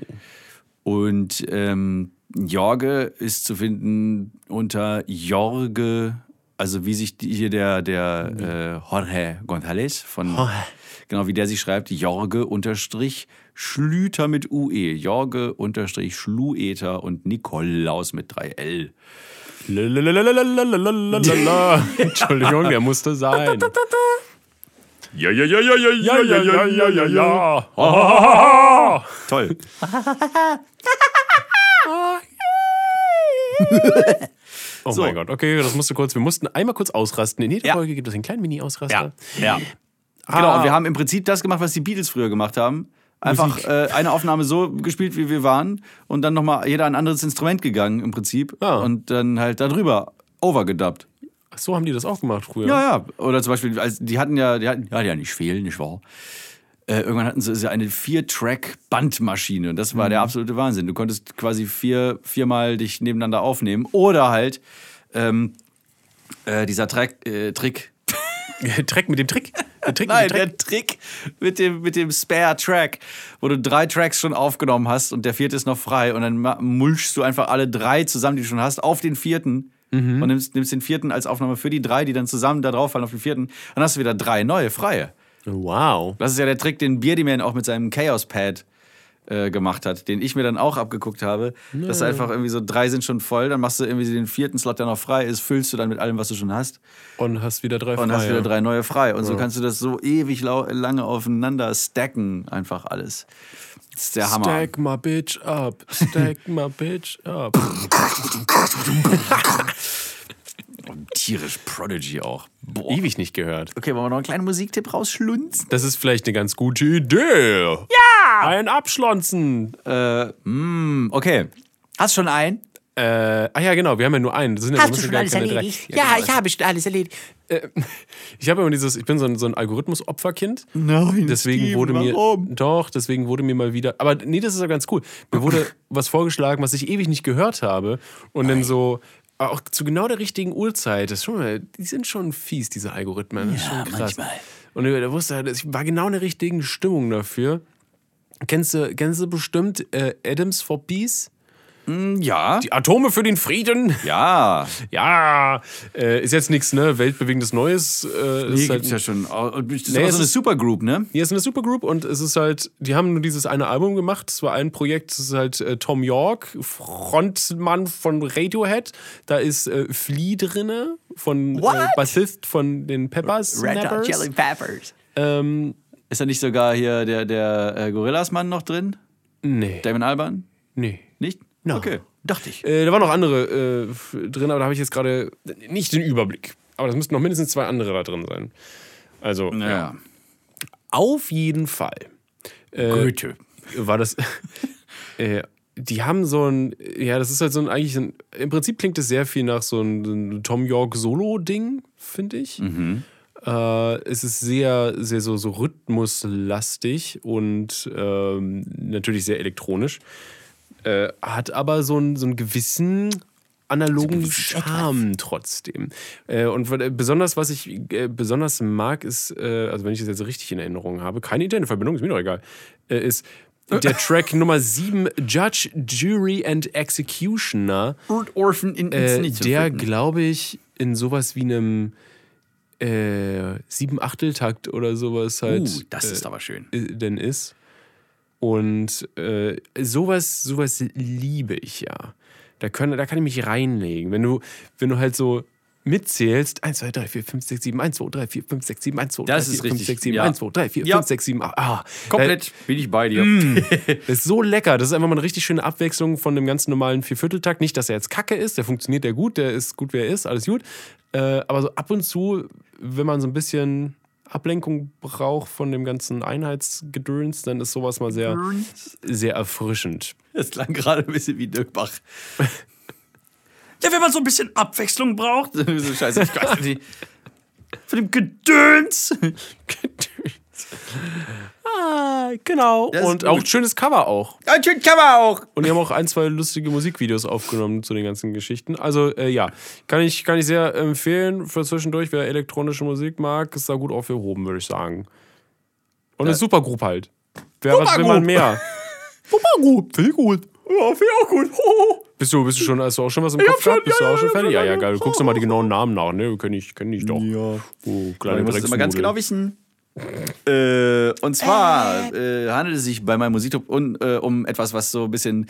[SPEAKER 2] Und ähm, Jorge ist zu finden unter Jorge, also wie sich die, hier der, der äh, Jorge González von, genau wie der sich schreibt, Jorge unterstrich Schlüter mit UE, Jorge unterstrich Schlueter und Nikolaus mit 3L.
[SPEAKER 1] Lalalalalalalalalala. Entschuldigung, der musste sein.
[SPEAKER 2] Ja, ja, ja, ja, ja,
[SPEAKER 1] Ja, ja, ja, ja, ja, ja. Ah.
[SPEAKER 2] Toll.
[SPEAKER 1] Oh
[SPEAKER 2] So.
[SPEAKER 1] mein Gott, okay, das musste kurz. Wir mussten einmal kurz ausrasten. In jeder
[SPEAKER 2] Ja.
[SPEAKER 1] Folge gibt es einen kleinen Mini-Ausraster.
[SPEAKER 2] Ja. Genau, und wir haben im Prinzip das gemacht, was die Beatles früher gemacht haben. Einfach äh, eine Aufnahme so gespielt, wie wir waren, und dann nochmal jeder ein anderes Instrument gegangen im Prinzip.
[SPEAKER 1] Ah.
[SPEAKER 2] Und dann halt darüber overgedubbt.
[SPEAKER 1] Ach so haben die das auch gemacht früher.
[SPEAKER 2] Ja, ja. Oder zum Beispiel, als, die hatten ja, die hatten, ja, die ja nicht fehlen, nicht wahr? Äh, irgendwann hatten sie eine Vier-Track-Bandmaschine. Und das war der absolute Wahnsinn. Du konntest quasi vier, viermal dich nebeneinander aufnehmen. Oder halt ähm, äh, dieser Track, äh, Trick,
[SPEAKER 1] Trick mit dem Trick. Der Trick
[SPEAKER 2] Nein,
[SPEAKER 1] mit dem Trick.
[SPEAKER 2] der Trick mit dem, mit dem Spare-Track, wo du drei Tracks schon aufgenommen hast und der vierte ist noch frei und dann mulchst du einfach alle drei zusammen, die du schon hast, auf den vierten und nimmst, nimmst den vierten als Aufnahme für die drei, die dann zusammen da drauf fallen auf den vierten. Dann hast du wieder drei neue, freie.
[SPEAKER 1] Wow.
[SPEAKER 2] Das ist ja der Trick, den Beardyman auch mit seinem Chaos-Pad äh, gemacht hat, den ich mir dann auch abgeguckt habe. Dass du einfach irgendwie so drei sind schon voll, dann machst du irgendwie den vierten Slot, der noch frei ist, füllst du dann mit allem, was du schon hast.
[SPEAKER 1] Und hast wieder drei
[SPEAKER 2] Und hast wieder drei neue frei. Und so kannst du das so ewig lange aufeinander stacken, einfach alles. Das ist der Hammer.
[SPEAKER 1] Stack my bitch up. Stack my bitch up.
[SPEAKER 2] Tierisch Prodigy auch. Boah.
[SPEAKER 1] Ewig nicht gehört.
[SPEAKER 2] Okay, wollen wir noch einen kleinen Musiktipp rausschlunzen?
[SPEAKER 1] Das ist vielleicht eine ganz gute Idee. Ja! Ein Abschlonzen.
[SPEAKER 2] Äh, mm, okay. Hast schon einen?
[SPEAKER 1] Äh, ah ja, genau, wir haben ja nur einen. Das sind ja,
[SPEAKER 3] Hast du schon alles erledigt? Ja,
[SPEAKER 1] genau.
[SPEAKER 3] ich habe schon alles erledigt.
[SPEAKER 1] Ich habe immer dieses, ich bin so ein, so ein Algorithmus-Opferkind.
[SPEAKER 2] Nein.
[SPEAKER 1] Deswegen
[SPEAKER 2] Steven,
[SPEAKER 1] wurde mir.
[SPEAKER 2] warum?
[SPEAKER 1] Doch, deswegen wurde mir mal wieder. Aber nee, das ist ja ganz cool. Mir wurde was vorgeschlagen, was ich ewig nicht gehört habe. Und dann so. Auch zu genau der richtigen Uhrzeit. Das ist schon, mal- die sind schon fies, diese Algorithmen. Das ist schon krass.
[SPEAKER 2] manchmal.
[SPEAKER 1] Und da wusste halt, ich war genau in der richtigen Stimmung dafür. Kennst du, kennst du bestimmt äh, Adams for Peace?
[SPEAKER 2] Ja.
[SPEAKER 1] Die Atome für den Frieden.
[SPEAKER 2] Ja.
[SPEAKER 1] Ja, äh, ist jetzt nichts, ne? Weltbewegendes Neues. Äh,
[SPEAKER 2] Hier
[SPEAKER 1] ist halt,
[SPEAKER 2] gibt's ja schon. Das ist
[SPEAKER 1] Nee,
[SPEAKER 2] so eine
[SPEAKER 1] ist-
[SPEAKER 2] Supergroup, ne?
[SPEAKER 1] Hier ist eine Supergroup und es ist halt, die haben nur dieses eine Album gemacht. Es war ein Projekt, das ist halt äh, Tom York, Frontmann von Radiohead. Da ist äh, Flea drinne, von äh,
[SPEAKER 2] What?
[SPEAKER 1] Bassist von den Peppers.
[SPEAKER 3] Red Hot. Chili Peppers.
[SPEAKER 1] Ähm,
[SPEAKER 2] Ist da nicht sogar hier der, der äh, Gorillas-Mann noch drin?
[SPEAKER 1] nee,
[SPEAKER 2] Damon Alban?
[SPEAKER 1] nee.
[SPEAKER 2] Nicht?
[SPEAKER 1] No.
[SPEAKER 2] Okay. Dachte ich.
[SPEAKER 1] Äh, da waren noch andere äh, drin, aber da habe ich jetzt gerade nicht den Überblick. Aber das müssten noch mindestens zwei andere da drin sein. Also, ja.
[SPEAKER 2] Ja.
[SPEAKER 1] Auf jeden Fall. Äh,
[SPEAKER 2] Goethe.
[SPEAKER 1] War das. äh, die haben so ein, ja, das ist halt so ein, eigentlich ein, im Prinzip klingt es sehr viel nach so ein, Tom York Solo-Ding, finde ich. Äh, es ist sehr, sehr so, so rhythmuslastig und ähm, natürlich sehr elektronisch. Äh, hat aber so, einen so einen gewissen analogen Charme trotzdem. Äh, und besonders, was ich äh, besonders mag, ist, äh, also wenn ich das jetzt richtig in Erinnerung habe, keine Internetverbindung, ist mir doch egal, äh, ist der Track Nummer 7, Judge, Jury and Executioner,
[SPEAKER 2] Und Orphan in
[SPEAKER 1] äh, der, glaube ich, in sowas wie einem äh, Sieben-Achtel-Takt oder sowas halt
[SPEAKER 2] Uh, das
[SPEAKER 1] äh,
[SPEAKER 2] ist aber schön.
[SPEAKER 1] äh, denn ist. Und äh, sowas, sowas liebe ich ja. Da, können, da kann ich mich reinlegen. Wenn du, wenn du halt so mitzählst, 1, 2, 3, 4, 5, 6, 7, 1, 2, 3, 4, 5, 6, 7, 1, 2, 3,
[SPEAKER 2] Das
[SPEAKER 1] 4,
[SPEAKER 2] ist
[SPEAKER 1] 5,
[SPEAKER 2] richtig,
[SPEAKER 1] 6, 7,
[SPEAKER 2] ja.
[SPEAKER 1] 1, 2, 3, 4,
[SPEAKER 2] Ja.
[SPEAKER 1] 5, 6, 7, 8. Ah,
[SPEAKER 2] Komplett bin ich bei dir.
[SPEAKER 1] Das ist so lecker. Das ist einfach mal eine richtig schöne Abwechslung von dem ganz normalen Viervierteltakt. Nicht, dass er jetzt kacke ist, der funktioniert ja gut, der ist gut, wie er ist, alles gut. Äh, aber so ab und zu, wenn man so ein bisschen Ablenkung braucht von dem ganzen Einheitsgedöns, dann ist sowas mal sehr, sehr erfrischend.
[SPEAKER 2] Das klang gerade ein bisschen wie Dirk Bach. Ja, wenn man so ein bisschen Abwechslung braucht. so scheiße, ich weiß nicht. Von dem Gedöns.
[SPEAKER 1] ah, genau.
[SPEAKER 2] Das
[SPEAKER 1] Und auch
[SPEAKER 2] gut.
[SPEAKER 1] schönes Cover auch.
[SPEAKER 2] Ein schön kann man auch.
[SPEAKER 1] Und die haben auch ein, zwei lustige Musikvideos aufgenommen zu den ganzen Geschichten. Also äh, ja, kann ich, kann ich sehr empfehlen für zwischendurch, wer elektronische Musik mag, ist da gut aufgehoben, würde ich sagen. Und eine Supergroup halt. Wer was will man mehr? Supergroup, finde ich gut. Ja, finde ich auch gut. Bist du, bist du schon, hast du auch schon was im Kopf
[SPEAKER 2] schon,
[SPEAKER 1] gehabt? Bist
[SPEAKER 2] ja,
[SPEAKER 1] du auch
[SPEAKER 2] ja,
[SPEAKER 1] schon
[SPEAKER 2] ja,
[SPEAKER 1] fertig?
[SPEAKER 2] ja,
[SPEAKER 1] Ja, ja,
[SPEAKER 2] ja.
[SPEAKER 1] geil. Du guckst doch mal die genauen Namen nach, ne? Kenn ich, kenn ich doch.
[SPEAKER 2] Ja.
[SPEAKER 1] Oh, kleine
[SPEAKER 2] Ich muss es immer ganz genau wissen. Äh, und zwar äh, handelt es sich bei meinem Musiktop un, äh, um etwas, was so ein bisschen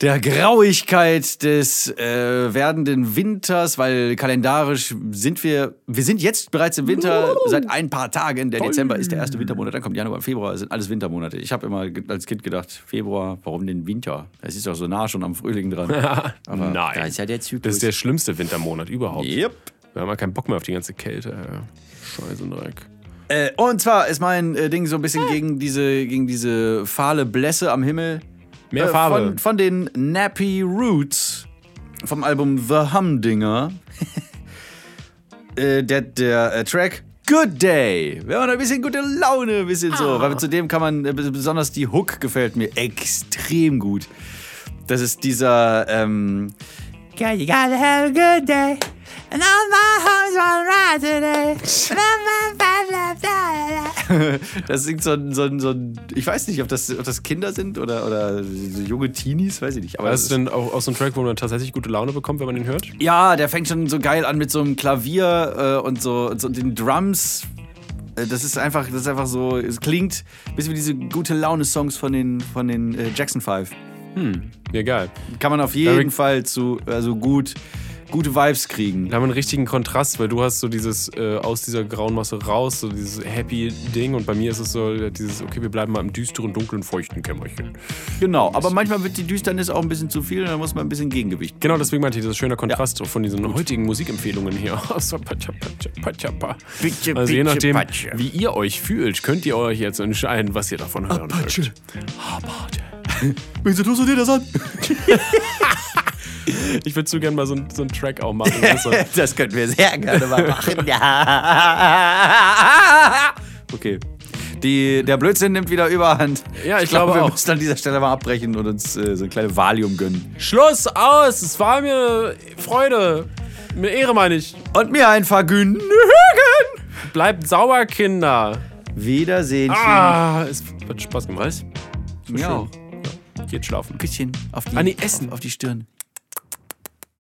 [SPEAKER 2] der Grauigkeit des äh, werdenden Winters, weil kalendarisch sind wir, wir sind jetzt bereits im Winter seit ein paar Tagen. Der Dezember ist der erste Wintermonat, dann kommt Januar und Februar, sind alles Wintermonate. Ich habe immer als Kind gedacht, Februar, warum denn Winter? Es ist doch so nah schon am Frühling dran. Aber
[SPEAKER 1] Nein.
[SPEAKER 2] Da ist ja der Zyklus.
[SPEAKER 1] Das ist der schlimmste Wintermonat überhaupt.
[SPEAKER 2] Yep.
[SPEAKER 1] Wir haben ja keinen Bock mehr auf die ganze Kälte. Scheiße Dreck.
[SPEAKER 2] Äh, und zwar ist mein äh, Ding so ein bisschen gegen diese, gegen diese fahle Blässe am Himmel.
[SPEAKER 1] Mehr
[SPEAKER 2] Äh,
[SPEAKER 1] Farbe.
[SPEAKER 2] Von, von den Nappy Roots vom Album The Humdinger. äh, der der äh, Track Good Day. Wir haben ein bisschen gute Laune, ein bisschen so. Weil zudem kann man, äh, besonders die Hook gefällt mir extrem gut. Das ist dieser, ähm,
[SPEAKER 3] God, you gotta have a good day. And all my homes run right today.
[SPEAKER 2] das singt so ein, so ein, so ein, ich weiß nicht, ob das, ob das Kinder sind oder, oder so junge Teenies, weiß ich nicht. Aber das
[SPEAKER 1] ist denn auch, auch so ein Track, wo man tatsächlich gute Laune bekommt, wenn man ihn hört?
[SPEAKER 2] Ja, der fängt schon so geil an mit so einem Klavier äh, und so, und so den Drums. Äh, Das ist einfach, das ist einfach so, es klingt ein bisschen wie diese gute Laune-Songs von den, von den äh, Jackson 5.
[SPEAKER 1] Ja, geil.
[SPEAKER 2] Kann man auf jeden
[SPEAKER 1] Eric-
[SPEAKER 2] Fall zu, also gut, gute Vibes kriegen.
[SPEAKER 1] Da haben wir einen richtigen Kontrast, weil du hast so dieses äh, aus dieser grauen Masse raus, so dieses happy Ding und bei mir ist es so äh, dieses, okay, wir bleiben mal im düsteren, dunklen, feuchten Kämmerchen.
[SPEAKER 2] Genau, aber manchmal wird die Düsternis auch ein bisschen zu viel und dann muss man ein bisschen Gegengewicht.
[SPEAKER 1] Genau, deswegen meinte ich, das ist schöner Kontrast von diesen heutigen Musikempfehlungen hier. Also je nachdem, wie ihr euch fühlt, könnt ihr euch jetzt entscheiden, was ihr davon hören wollt.
[SPEAKER 2] Wieso tust du dir das an?
[SPEAKER 1] Ich würde so gerne mal so, einen- so einen Track auch machen. Das ist so,
[SPEAKER 2] Das könnten wir sehr gerne mal machen. Ja. Okay. Die, der Blödsinn nimmt wieder überhand.
[SPEAKER 1] Ja, ich glaube
[SPEAKER 2] wir
[SPEAKER 1] auch.
[SPEAKER 2] müssen an dieser Stelle mal abbrechen und uns äh, so eine kleine Valium gönnen.
[SPEAKER 1] Schluss aus! Es war mir Freude. Eine Ehre, meine ich.
[SPEAKER 2] Und mir ein Vergnügen.
[SPEAKER 1] Bleibt sauber, Kinder.
[SPEAKER 2] Wiedersehen.
[SPEAKER 1] Ah, es hat Spaß gemacht.
[SPEAKER 2] Mir auch.
[SPEAKER 1] Geht schlafen.
[SPEAKER 2] Küsschen auf die,
[SPEAKER 1] Ah, nee, essen.
[SPEAKER 2] Auf, auf die Stirn.